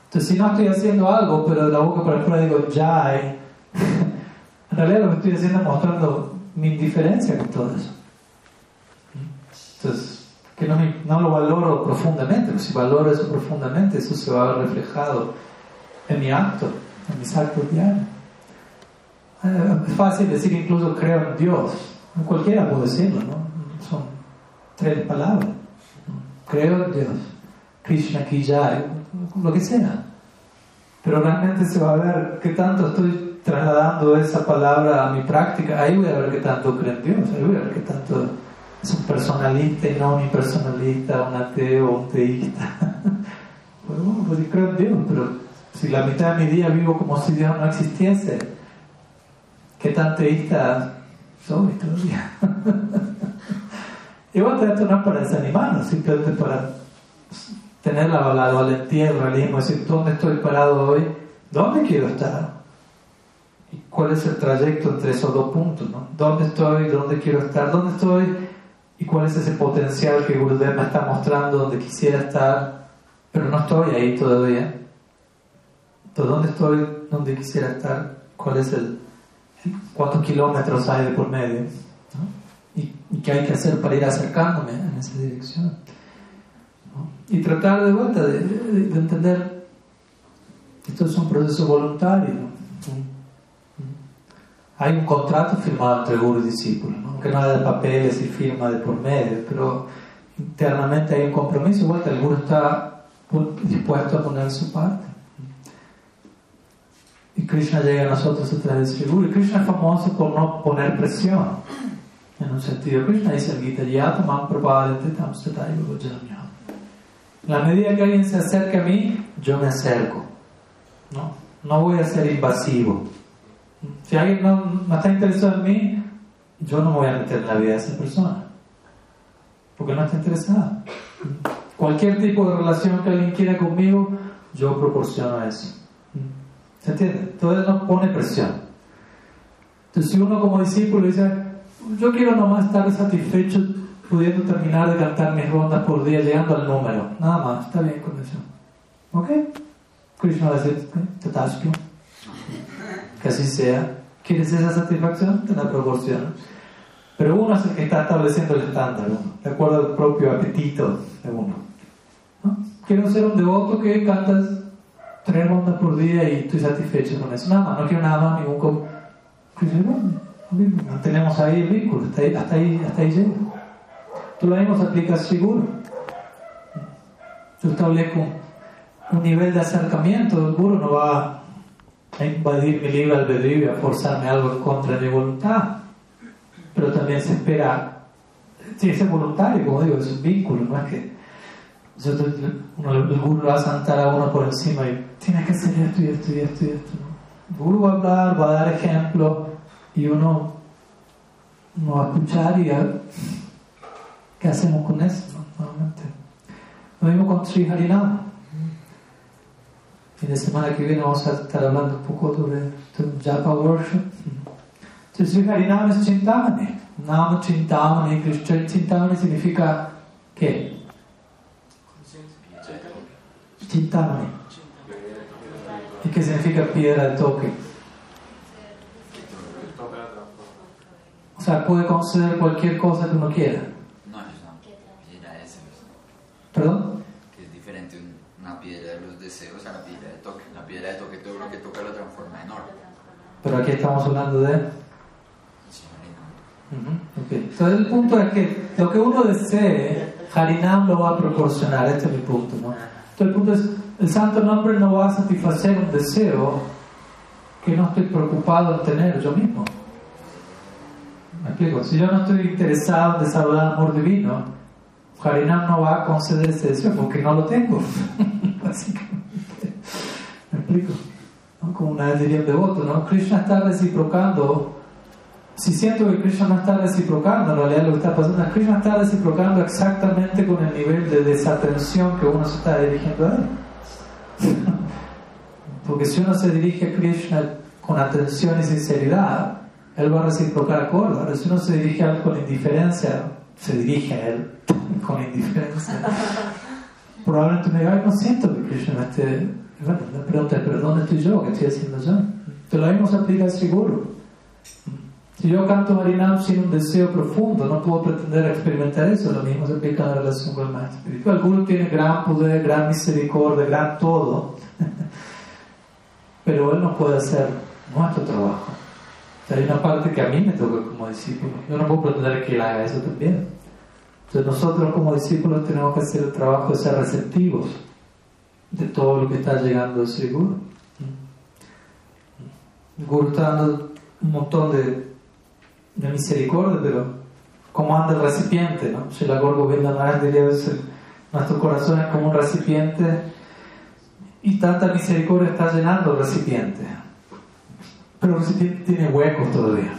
Entonces, si no estoy haciendo algo, pero de la boca para afuera digo, ya, en realidad lo que estoy haciendo es mostrando mi indiferencia con todo eso. Entonces, que no, no lo valoro profundamente, porque si valoro eso profundamente, eso se va a ver reflejado en mi acto, en mis actos diarios. Eh, es fácil decir incluso creo en Dios. Cualquiera puede decirlo, ¿no? Tres palabras. Creo en Dios. Krishna Kijay, lo que sea. Pero realmente se va a ver qué tanto estoy trasladando esa palabra a mi práctica. Ahí voy a ver qué tanto creo en Dios. Ahí voy a ver qué tanto es un personalista y no un impersonalista, un ateo, un teísta. pues bueno, pues creo en Dios, pero si la mitad de mi día vivo como si Dios no existiese, ¿qué tan teísta soy todavía? Igual esto no es para desanimarnos, simplemente para tener la, la valentía, el realismo, decir, ¿dónde estoy parado hoy? ¿Dónde quiero estar? ¿Y cuál es el trayecto entre esos dos puntos? ¿no? ¿Dónde estoy? ¿Dónde quiero estar? ¿Dónde estoy? ¿Y cuál es ese potencial que Gurudev me está mostrando donde quisiera estar? Pero no estoy ahí todavía. Entonces, ¿dónde estoy? ¿Dónde quisiera estar? ¿Cuál es el, cuántos kilómetros hay de por medio? ¿Y, ¿Y, qué hay que hacer para ir acercándome en esa dirección? Y tratar de vuelta de, de, entender esto es un proceso voluntario. Hay un contrato firmado entre guru y discípulo, ¿no? aunque no haya papeles y firma de por medio, pero internamente hay un compromiso, que el guru está dispuesto a poner su parte. Y Krishna llega a nosotros a través de Guru. Y Krishna es famoso por no poner presión. En un sentido, Krishna dice el Gita, Yatamam Prabhadete Tam En la medida que alguien se acerca a mí, yo me acerco. No, no voy a ser invasivo. Si alguien no, está interesado en mí, yo no me voy a meter en la vida de esa persona. Porque no está interesado. Cualquier tipo de relación que alguien quiera conmigo, yo proporciono eso. ¿Se entiende? Entonces no pone presión. Entonces si uno como discípulo dice, yo quiero nomás estar satisfecho pudiendo terminar de cantar mis rondas por día, llegando al número, nada más, está bien con eso. ¿Ok? Krishna va a decir, tatasco. Que así sea. ¿Quieres esa satisfacción? Te la proporciona. Pero uno es el que está estableciendo el estándar, de acuerdo al propio apetito de uno. ¿No? Quiero ser un devoto que cantas tres rondas por día y estoy satisfecho con eso. Nada más, no quiero nada más, ningún... mantenemos ahí el vínculo, hasta ahí, hasta ahí, hasta llega. Tú lo mismo se aplica seguro. Yo establezco un nivel de acercamiento, el guru no va a invadir mi libre albedrío y a forzarme algo en contra de mi voluntad. Pero también se espera, si es voluntario, como digo, es un vínculo, no es que el guru va a sentar a uno por encima y tienes que hacer esto y esto y esto y esto. El guru va a hablar, va a dar ejemplo y uno no va a escuchar y a, ¿qué hacemos con eso? Normalmente. Lo mismo con Sri Harinam. fin de semana que viene vamos a estar hablando un poco sobre el Japa Worship. Entonces, Sri Harinam es Chintamani. Nama Chintamani, Krishna Chintamani significa ¿qué? Chintamani. ¿Y qué significa piedra de toque? O sea, puede conceder cualquier cosa que uno quiera. No, es una piedra esa. ¿Perdón? Que es diferente un- una piedra de los deseos a la piedra de toque. La piedra de toque todo lo que toca lo transforma en oro. Pero aquí estamos hablando de... Sí, Harinam. Ujú, ok. Entonces el punto es que lo que uno desee, Harinam lo va a proporcionar. Este es mi punto. ¿no? Entonces el punto es, el santo nombre no va a satisfacer un deseo que no estoy preocupado en tener yo mismo. ¿Me explico? Si yo no estoy interesado en desarrollar amor divino, Harinam no va a conceder ese deseo porque no lo tengo. Básicamente. ¿Me explico? Como una vez diría un devoto, ¿no? Krishna está reciprocando si siento que Krishna no está reciprocando, en realidad lo que está pasando es que Krishna está reciprocando exactamente con el nivel de desatención que uno se está dirigiendo a él. Porque si uno se dirige a Krishna con atención y sinceridad, él va a reciprocar acorde. Ahora, si uno se dirige a él con indiferencia, se dirige a él con indiferencia. Probablemente me diga, "Ay, no siento que Krishna me esté. Bueno, la pregunta ¿pero dónde estoy yo? ¿Qué estoy haciendo yo? Entonces, lo mismo se seguro. Si yo canto Harinam sin un deseo profundo, no puedo pretender experimentar eso. Lo mismo se aplica en la relación con el maestro espiritual. El Guru tiene gran poder, gran misericordia, gran todo, pero él no puede hacer nuestro trabajo. Hay una parte que a mí me toca como discípulo. Yo no puedo pretender que él haga eso también. Entonces nosotros como discípulos tenemos que hacer el trabajo de ser receptivos de todo lo que está llegando de ese Guru. El Guru está dando un montón de de misericordia, pero ¿cómo anda el recipiente? ¿no? Si la Gorgo Maharaj diría nuestro corazón es como un recipiente y tanta misericordia está llenando el recipiente. Pero el recipiente tiene huecos todavía.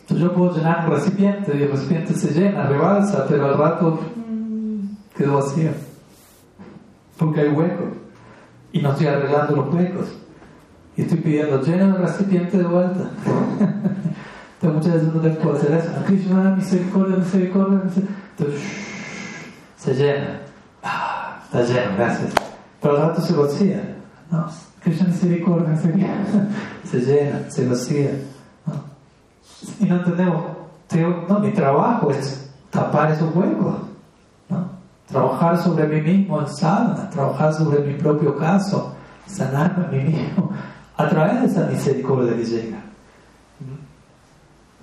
Entonces yo puedo llenar un recipiente y el recipiente se llena, rebalsa, pero al rato mm, quedó vacío. Porque hay huecos. Y no estoy arreglando los huecos. Y estoy pidiendo, llena el recipiente de vuelta. Entonces muchas veces no puede hacer eso. Krishna, misericordia, misericordia, misericordia. Entonces, shh, se llena. Ah, está lleno, gracias. Pero al rato se vacía. ¿No? Krishna, misericordia, se llena, se vacía. ¿no? Y no entendemos. Teo- No, mi trabajo es tapar esos huecos. ¿no? Trabajar sobre mí mismo en sadhana, trabajar sobre mi propio caso, sanarme a mí mismo, a través de esa misericordia que llega.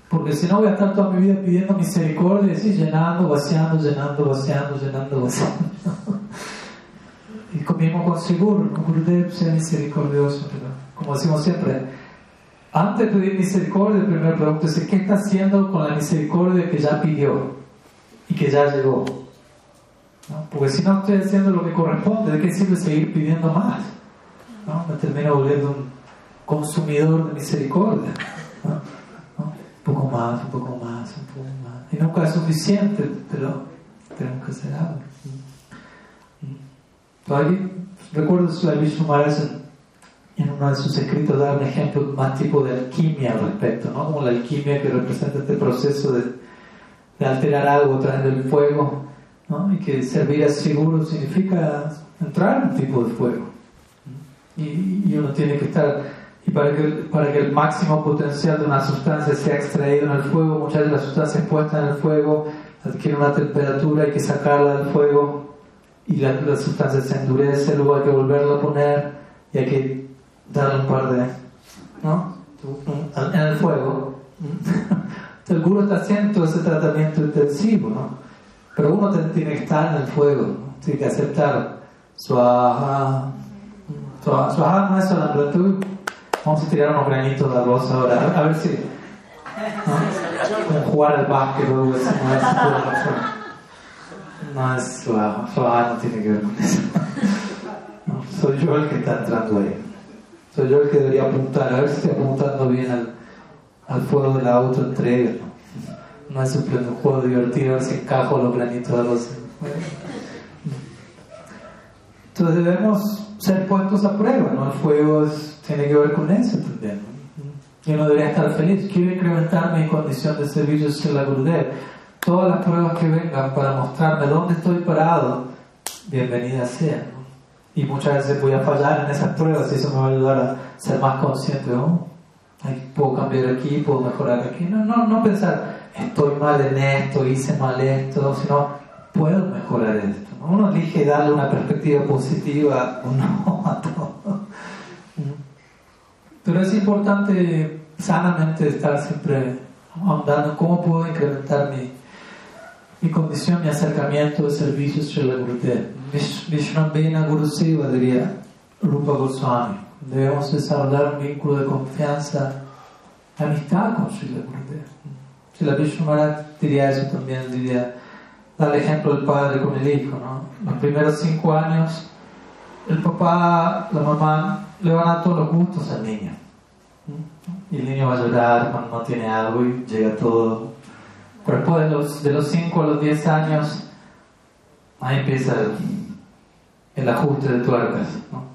Porque si no voy a estar toda mi vida pidiendo misericordia y así llenando, vaciando, llenando, vaciando, llenando, vaciando. Y con- mismo con seguro, ¿no? Gurudev sea misericordioso. pero Como decimos siempre, antes de pedir misericordia, el primer pregunta es ¿qué está haciendo con la misericordia que ya pidió y que ya llegó? Porque si no estoy haciendo lo que corresponde, ¿de qué sirve seguir pidiendo más? ¿No? Me termino volviendo un consumidor de misericordia. Un poco más, un poco más, un poco más. Y nunca es suficiente, pero tenemos que hacer algo. Recuerdo Swami Vishnu Maharaj en, en uno de sus escritos da un ejemplo más tipo de alquimia al respecto, ¿no? Como la alquimia que representa este proceso de, de alterar algo a través del fuego, ¿no? Y que servir a seguro significa entrar en un tipo de fuego. Y, y uno tiene que estar y para que, para que el máximo potencial de una sustancia sea extraído en el fuego, muchas de las sustancias puestas en el fuego adquieren una temperatura, hay que sacarla del fuego y la, la sustancia se endurece, luego hay que volverla a poner y hay que darle un par de... ¿no? En el fuego. El guru está haciendo ese tratamiento intensivo, ¿no? Pero uno tiene que estar en el fuego, ¿no? tiene que aceptar. Swaha Swaha no es solamente, vamos a tirar unos granitos de arroz ahora, a, ver si. ¿no? Jugar al básquet o algo así, No es Swaha, Swaha no tiene que ver con eso. Soy yo el que está entrando ahí. Soy yo el que debería apuntar, a ver si estoy apuntando bien al, al fuego de la autoentrega. ¿no? No es un juego divertido, a ver si encajo los granitos de arroz. Entonces debemos ser puestos a prueba, ¿no? El fuego tiene que ver con eso también. Yo no debería estar feliz, quiero incrementar mi condición de servicio en la Gurudev. Todas las pruebas que vengan para mostrarme dónde estoy parado, bienvenidas sean. Y muchas veces voy a fallar en esas pruebas y eso me va a ayudar a ser más consciente. Oh, puedo cambiar aquí, puedo mejorar aquí. No, no, no pensar, estoy mal en esto, hice mal esto, sino puedo mejorar esto. Uno elige darle una perspectiva positiva o no a todo. Pero es importante sanamente estar siempre ahondando en cómo puedo incrementar mi, mi condición, mi acercamiento de servicios Sri Gurudev. Vishrambena Guru Seva diría Rupa Goswami. Debemos desarrollar un vínculo de confianza, amistad con Sri Gurudev. Si la Vishnu diría eso también, diría, da el ejemplo del padre con el hijo, ¿no? Los primeros cinco años, el papá, la mamá le van a dar todos los gustos al niño. Y el niño va a llorar cuando no tiene algo y llega todo. Después de los, de los 5 a los 10 años, ahí empieza el, ajuste de tuercas.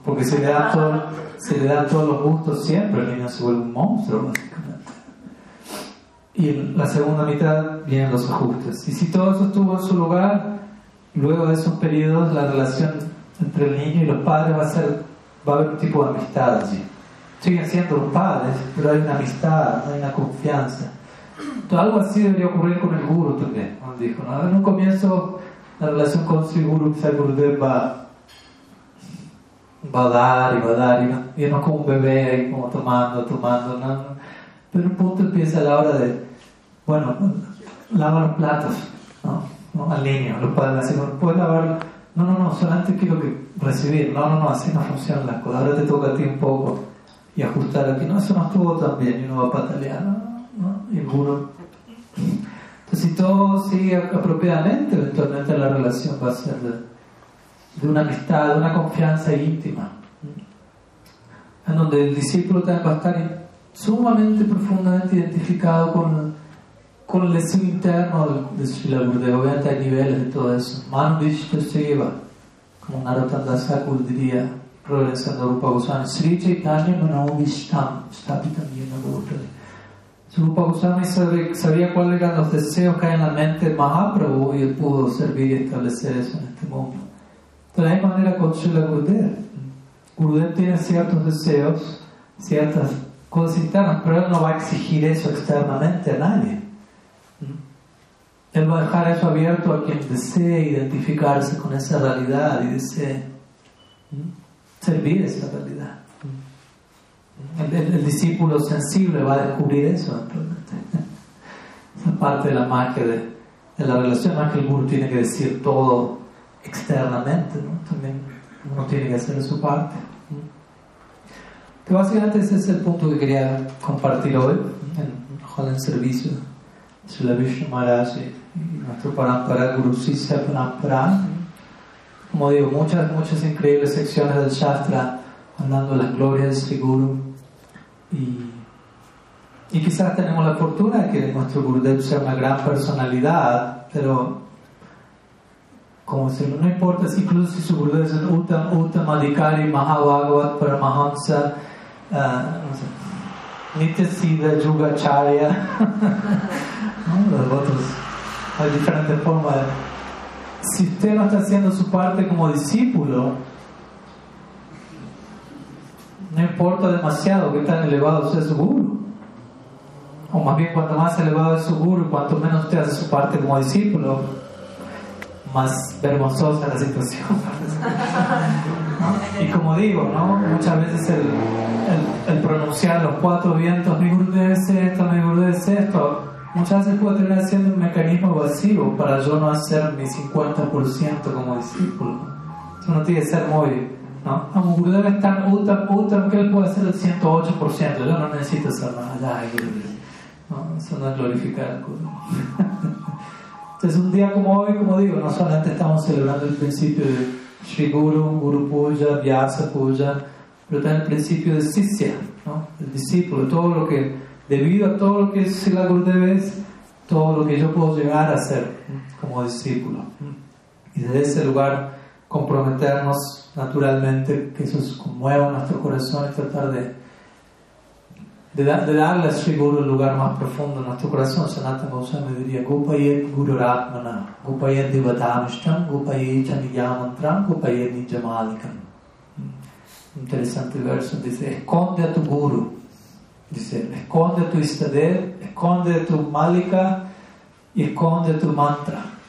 Porque se le, da todo, se le dan todos los gustos siempre, el niño se vuelve un monstruo, básicamente. Y en la segunda mitad vienen los ajustes. Y si todo eso estuvo en su lugar, luego de esos periodos, la relación entre el niño y los padres va a ser, va a haber un tipo de amistad allí siguen siendo los padres, pero hay una amistad, hay una confianza. Algo así debería ocurrir con el guru también, dijo. En un comienzo, la relación con su guru, el Gurudev va, va a dar y va a dar, y no, como un bebé ahí como tomando, tomando, ¿no? pero un punto empieza a la hora de, bueno, lava los platos, ¿no? ¿No? Al niño, los padres así, ¿puedes lavar? No, no, no, solamente quiero que recibir, no, no, no, así no funcionan las cosas, ahora te toca a ti un poco y ajustar aquí. No, eso no estuvo tan bien y uno va a patalear. Y Entonces, si todo sigue apropiadamente, eventualmente la relación va a ser de, una amistad, de una confianza íntima, en donde el discípulo también va a estar sumamente, profundamente identificado con, con el deseo interno de Srila Gurudev. Obviamente hay niveles de todo eso. Manvishta Seva, como Narotanda Sakur diría, Reverenciando Rupa Goswami, Sri Chaitanya Manovistam, Stapitam Yena Rupa Goswami sabía cuáles eran los deseos que hay en la mente de Mahaprabhu y él pudo servir y establecer eso en este mundo. De la misma manera con Gurudev. Gurudev tiene ciertos deseos, ciertas cosas internas, pero él no va a exigir eso externamente a nadie. Él va a dejar eso abierto a quien desee identificarse con esa realidad y desee servir esa realidad. El, discípulo sensible va a descubrir eso Esa parte de la magia de, la relación, más que el guru tiene que decir todo externamente, ¿no? también uno tiene que hacer su parte. Que básicamente ese es el punto que quería compartir hoy, en, en el servicio de la Vishnu Maharaj y, nuestro Parampara Guru Sisya Parampara como digo, muchas, muchas increíbles secciones del Shastra hablando de las glorias de Sri Guru. Y, quizás tenemos la fortuna de que nuestro Gurudev sea una gran personalidad, pero como si no importa incluso si su Gurudev es un Uttam, Uttamadikari, Mahabhagavat, Paramahansa, uh, no sé, Nityasiddha, Yugacharya, ¿no? los otros, hay diferentes formas si usted no está haciendo su parte como discípulo, no importa demasiado que tan elevado sea su guru. O más bien, cuanto más elevado es su guru, cuanto menos usted hace su parte como discípulo, más vergonzosa la situación. y como digo, ¿no? muchas veces el, pronunciar los cuatro vientos, mi guru ser esto, mi guru ser esto, Muchas veces puedo tener haciendo un mecanismo vacío para yo no hacer mi 50% como discípulo. Eso no tiene que ser muy. ¿No? Como Gurudev es tan ultra, ultra que él puede hacer el 108%. Yo no necesito hacer nada. ¿no? Eso no es glorificar al Guru. Entonces, un día como hoy, como digo, no solamente estamos celebrando el principio de Sri Guru, Guru Puja, Vyasa Puja, pero también el principio de Sisya, ¿no? el discípulo, todo lo que debido a todo lo que es la Gurudev es todo lo que yo puedo llegar a ser como discípulo. Y desde ese lugar comprometernos naturalmente, que eso conmueva nuestro corazón y tratar de, de, darle a Sri Guru el lugar más profundo en nuestro corazón. Sanatana Goswami diría, Gupayet Guru Ratmana, Gupayet Divatamishtam, Gupayet Chaniyamantram, Gupayet Nijamalikam. Interesante verso, dice, esconde a tu Guru, dice, esconde a tu Istadev, esconde a tu Malika y esconde a tu mantra.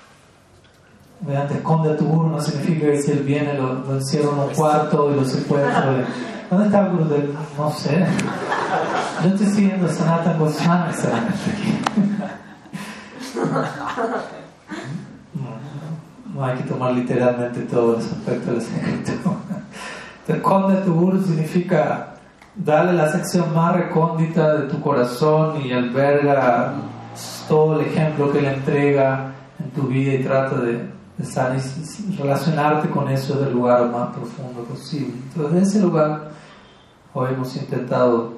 Mediante esconde a tu guru no significa que si él viene lo, lo encierra en un cuarto y lo secuestra. ¿Dónde está el guru del.? No sé. Yo estoy siguiendo Sanatan Goswami no, no, hay que tomar literalmente todo ese aspecto del secreto. Esconde a tu guru significa darle la sección más recóndita de tu corazón y alberga todo el ejemplo que le entrega en tu vida y trata de relacionarte con eso del lugar más profundo posible. Entonces, en ese lugar, hoy hemos intentado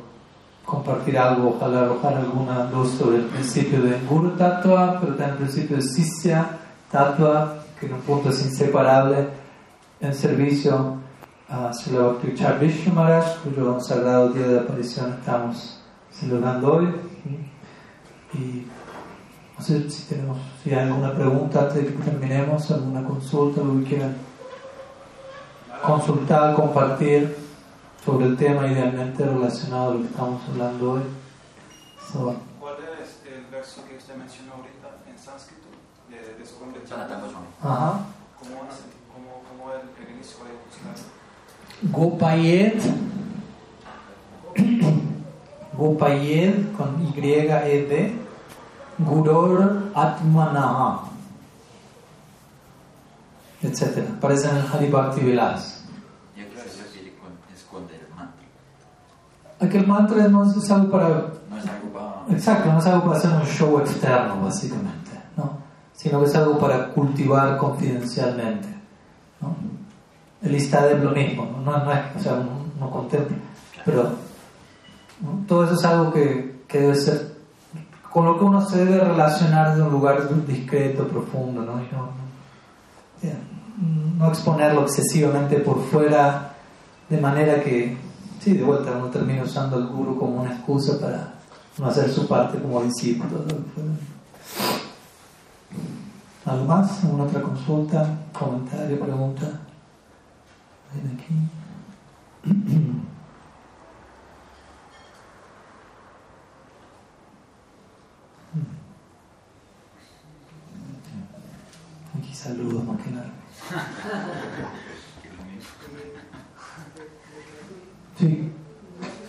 compartir algo, ojalá arrojar alguna luz sobre el principio de Guru Tattva, pero también el principio de Sisya Tattva, que en un punto es inseparable en servicio a Sri Bhakti Vishnu Maharaj, cuyo sagrado día de aparición estamos celebrando hoy. Y no sé si tenemos, si hay alguna pregunta antes de que terminemos, alguna consulta, lo que quieran consultar, compartir sobre el tema idealmente relacionado a lo que estamos hablando hoy. ¿Cuál es el verso que usted mencionó ahorita en sánscrito? De, de Ajá. ¿Cómo, cómo, cómo el, el inicio de? Gopayet. Gopayet con Y-E-D. Gurur Atmana, etc. Aparece en el Haribhakti Vilas. ¿Y a qué se refiere con esconder el mantra? Aquel mantra no es algo para. No es algo para. Exacto, no es algo para hacer un show externo, básicamente, ¿no? Sino que es algo para cultivar confidencialmente, ¿no? El Istad es lo mismo, ¿no? No, es, o sea, no, contempla, pero todo eso es algo que, que debe ser con lo que uno se debe relacionar de un lugar discreto, profundo, ¿no? no, exponerlo excesivamente por fuera, de manera que, sí, de vuelta uno termina usando al guru como una excusa para no hacer su parte como discípulo. ¿Algo más? ¿Alguna otra consulta, comentario, pregunta? Ven aquí. Aquí saludos más que. Sí. No sé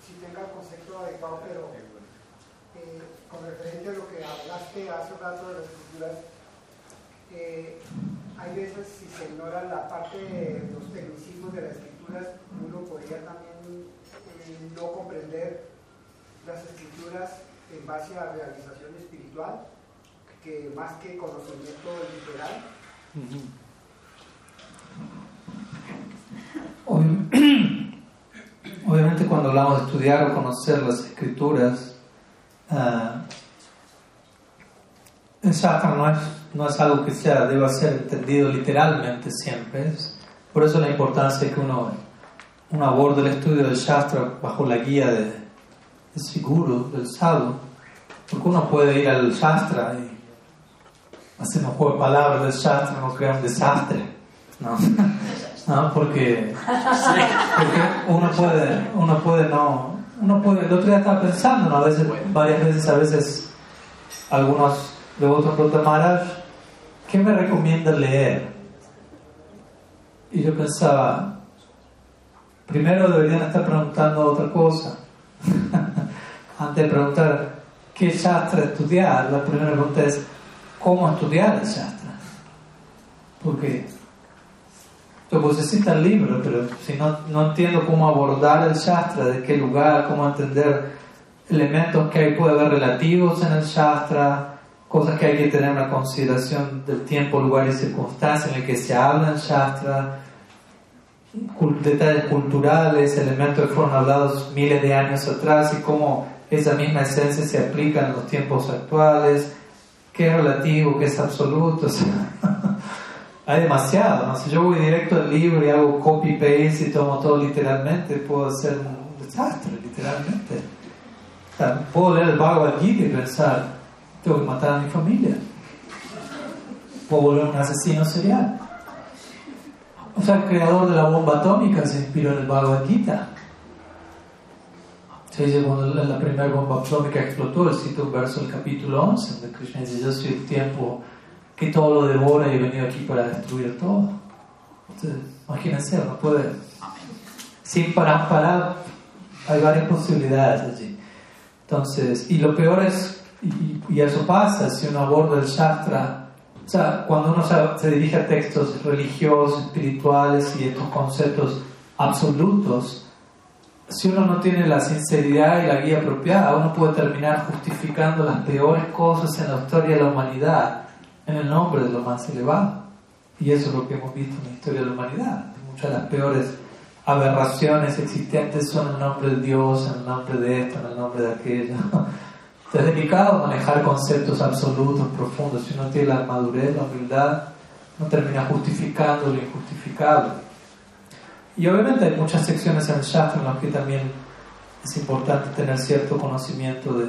si, tenga el concepto adecuado, pero eh, con referencia a lo que hablaste hace un rato de las escrituras, eh, hay veces si se ignora la parte de los tecnicismos de las escrituras, uno podría también eh, no comprender las escrituras en base a realización espiritual que más que conocimiento literal. Obviamente cuando hablamos de estudiar o conocer las escrituras, uh, el shastra no es, no es algo que sea, deba ser entendido literalmente siempre. por eso la importancia de que uno, uno aborde el estudio del shastra bajo la guía de, de del sadhu, porque uno puede ir al shastra hacer un juego de palabras del Shastra, no crea un desastre. ¿no? ¿No? Porque, porque, uno puede, uno puede no, uno puede, el otro día estaba pensando, ¿no? a veces, varias veces, a veces, algunos devotos de Maharaj, ¿qué me recomienda leer? Y yo pensaba, primero deberían estar preguntando otra cosa. Antes de preguntar qué Shastra estudiar, la primera pregunta es, cómo estudiar el Shastra. Porque tú necesitas el libro, pero si no, no entiendo cómo abordar el Shastra, de qué lugar, cómo entender elementos que hay, puede haber relativos en el Shastra, cosas que hay que tener en consideración del tiempo, lugar y circunstancia en el que se habla en Shastra, detalles culturales, elementos que fueron hablados miles de años atrás y cómo esa misma esencia se aplica en los tiempos actuales, qué es relativo, qué es absoluto. hay demasiado, ¿no? Si yo voy directo al libro y hago copy-paste y tomo todo literalmente, puedo hacer un desastre, literalmente. puedo leer el Bhagavad Gita y pensar, tengo que matar a mi familia. Puedo volver un asesino serial. O sea, el creador de la bomba atómica se inspiró en el Bhagavad Gita. Se dice cuando la primera bomba atómica explotó, él cita un verso del capítulo 11, donde Krishna dice, yo soy el tiempo que todo lo devora y he venido aquí para destruir todo. Entonces, imagínense, no puede. Sin parar, parar, hay varias posibilidades allí. Entonces, y lo peor es, y, eso pasa, si uno aborda el Shastra, o sea, cuando uno se, dirige a textos religiosos, espirituales y estos conceptos absolutos, si uno no tiene la sinceridad y la guía apropiada, uno puede terminar justificando las peores cosas en la historia de la humanidad en el nombre de lo más elevado. Y eso es lo que hemos visto en la historia de la humanidad. Muchas de las peores aberraciones existentes son en el nombre de Dios, en el nombre de esto, en el nombre de aquello. Es delicado manejar conceptos absolutos, profundos. Si uno tiene la madurez, la humildad, no termina justificando lo injustificable. Y obviamente hay muchas secciones en el Shastra en las que también es importante tener cierto conocimiento de,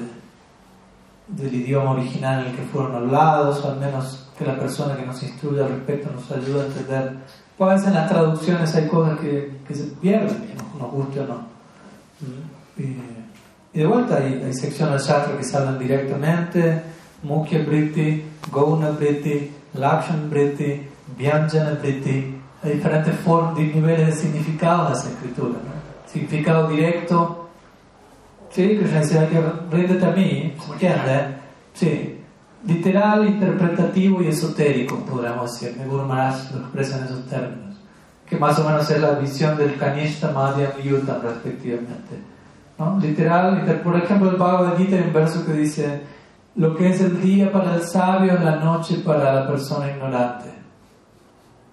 del idioma original en el que fueron hablados, o al menos que la persona que nos instruye al respecto nos ayude a entender. Pues a veces en las traducciones hay cosas que, que se pierden, nos guste o no. Y, de vuelta hay, hay secciones del que se hablan directamente, Mukhya Briti, Gauna Briti, Lakshan Briti, Vyanjana Briti, hay diferentes formas, niveles de significado en las escrituras. Significado directo, Sí, Krishna dice que ríndete a mí, ¿entiendes? Sí, literal, interpretativo y esotérico, podríamos decir. Guru Maharaj lo expresa en esos términos. Que más o menos es la visión del Kanishta, Madhya y Yuta, respectivamente. ¿No? Literal, por ejemplo, el Bhagavad Gita hay un verso que dice: Lo que es el día para el sabio es la noche para la persona ignorante.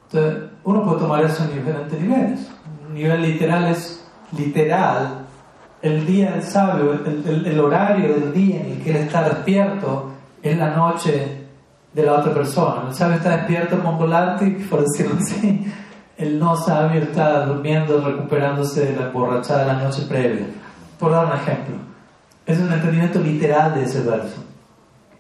Entonces, uno puede tomar eso en diferentes niveles. Un nivel literal es literal el día del sabio, el, horario del día en el que él está despierto, es la noche de la otra persona. El sabio está despierto con volante, por decirlo así. El no sabio está durmiendo, recuperándose de la emborrachada de la noche previa. Por dar un ejemplo. Es un entendimiento literal de ese verso.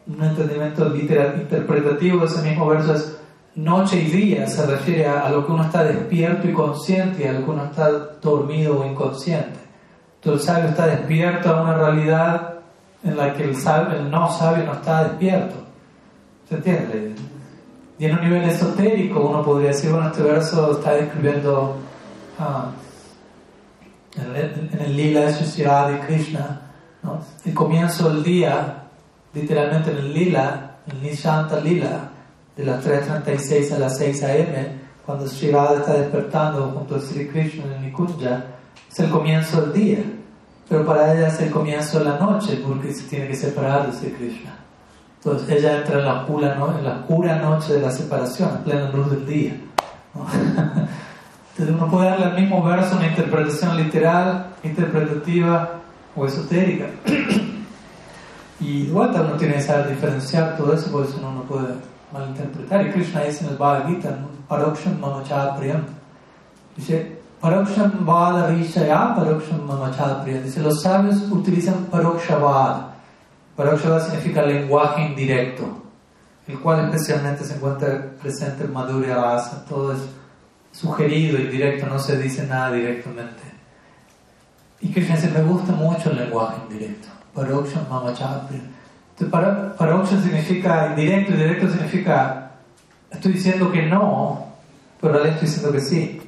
Un entendimiento literal, interpretativo de ese mismo verso es noche y día, se refiere a, lo que uno está despierto y consciente y a lo que uno está dormido o inconsciente. Entonces el sabio está despierto a una realidad en la que el, el no sabio no está despierto. ¿Se entiende? Y en un nivel esotérico uno podría decir, bueno, este verso está describiendo ah, en, el, lila de Shishira de Krishna, el comienzo del día, literalmente en el lila, el Nishanta lila, de las 3.36 a las 6 a.m., cuando Shirada está despertando junto a Sri Krishna en Nikunja, es el comienzo del día, pero para ella es el comienzo de la noche porque se tiene que separar de Sri Krishna. Entonces ella entra en la pura, ¿no? en la noche de la separación, en plena luz del día. Entonces uno puede darle al mismo verso una interpretación literal, interpretativa o esotérica. y igual uno tiene que saber diferenciar todo eso, por eso uno no puede malinterpretar. Y Krishna dice en el Bhagavad Gita, Paroksham Priyam. Dice, Paroksham Vada Rishaya, Paroksham Mamachada Dice, los sabios utilizan Parokshabad. Parokshabad significa lenguaje indirecto, el cual especialmente se encuentra presente en Madhurya Rasa. Todo es sugerido y directo, no se dice nada directamente. Y que dice, me gusta mucho el lenguaje indirecto. Paroksham Mamachada Paroksham significa indirecto, y directo significa, estoy diciendo que no, pero realmente estoy diciendo que sí.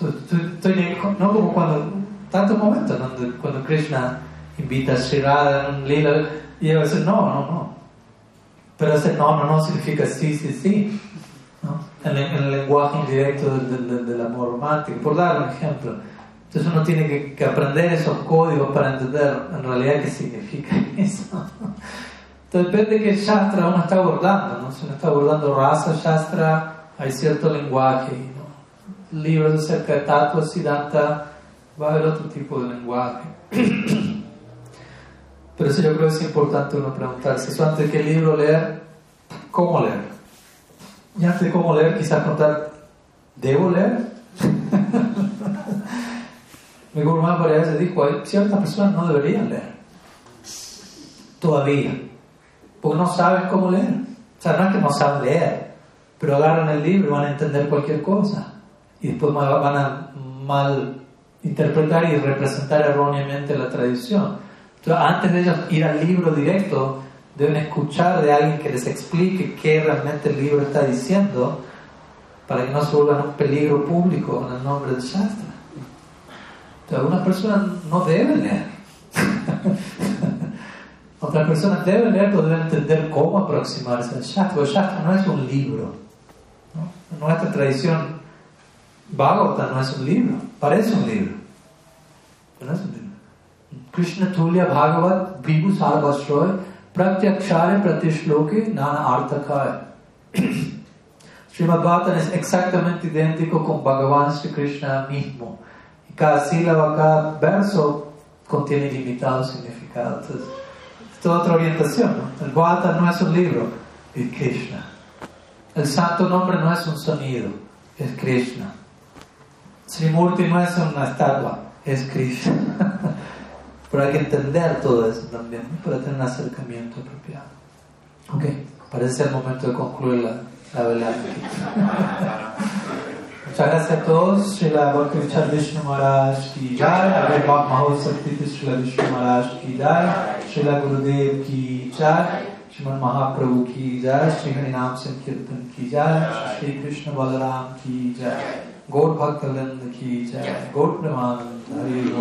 Estoy, no como cuando, tantos momentos donde cuando Krishna invita a Sri Radha en un lila y ella decir no, no, no. Pero ese no, no, no significa sí, sí, sí. ¿no? En, el, lenguaje indirecto del, del, amor romántico, por dar un ejemplo. Entonces uno tiene que, que, aprender esos códigos para entender en realidad qué significa eso. Entonces depende de qué Shastra uno está abordando. ¿no? Si uno está abordando raza Shastra, hay cierto lenguaje libros acerca de Tatua Siddhanta, va a haber otro tipo de lenguaje. Pero eso yo creo que es importante uno preguntarse, ¿eso antes de qué libro leer? cómo leer. Y antes de cómo leer, quizás contar, ¿debo leer? Mi Guru Maharaj por veces dijo, ciertas personas no deberían leer. Todavía. Porque no saben cómo leer. O sea, no es que no saben leer, pero agarran el libro y van a entender cualquier cosa. Y después van a mal interpretar y representar erróneamente la tradición. Entonces, antes de ellos ir al libro directo, deben escuchar de alguien que les explique qué realmente el libro está diciendo para que no se vuelvan un peligro público en el nombre del Shastra. Algunas personas no deben leer. Otras personas deben leer, pero deben entender cómo aproximarse al Shastra. El Shastra no es un libro. nuestra tradición, Bhagavata no es un libro, parece un libro, pero no es un libro. Krishna Tulya Bhagavat Vibhu Pratyakshare Pratishloke Nana Arthakaya. Srimad Bhattan es exactamente idéntico con Bhagavan Sri Krishna mismo. Cada sílaba, cada verso contiene limitado significado. Entonces, es toda otra orientación. El Bhattan no es un libro, es Krishna. El santo nombre no es un sonido, es Krishna. Srimurti no es una estatua, es Krishna. Pero hay que entender todo eso también para tener un acercamiento apropiado. Ok, parece el momento de concluir la, la. Gracias a todos. Srila Bhakti Vichar Vishnu Maharaj ki jai. Agar Bhak Mahotsav Titi Srila Vishnu Maharaj ki jai. Srila Gurudev ki jai. श्रीमन महाप्रभु की जय श्री हरि नाम संकीर्तन की जय श्री कृष्ण बलराम की जय गौर भक्त की जय गौर प्रमानंद हरि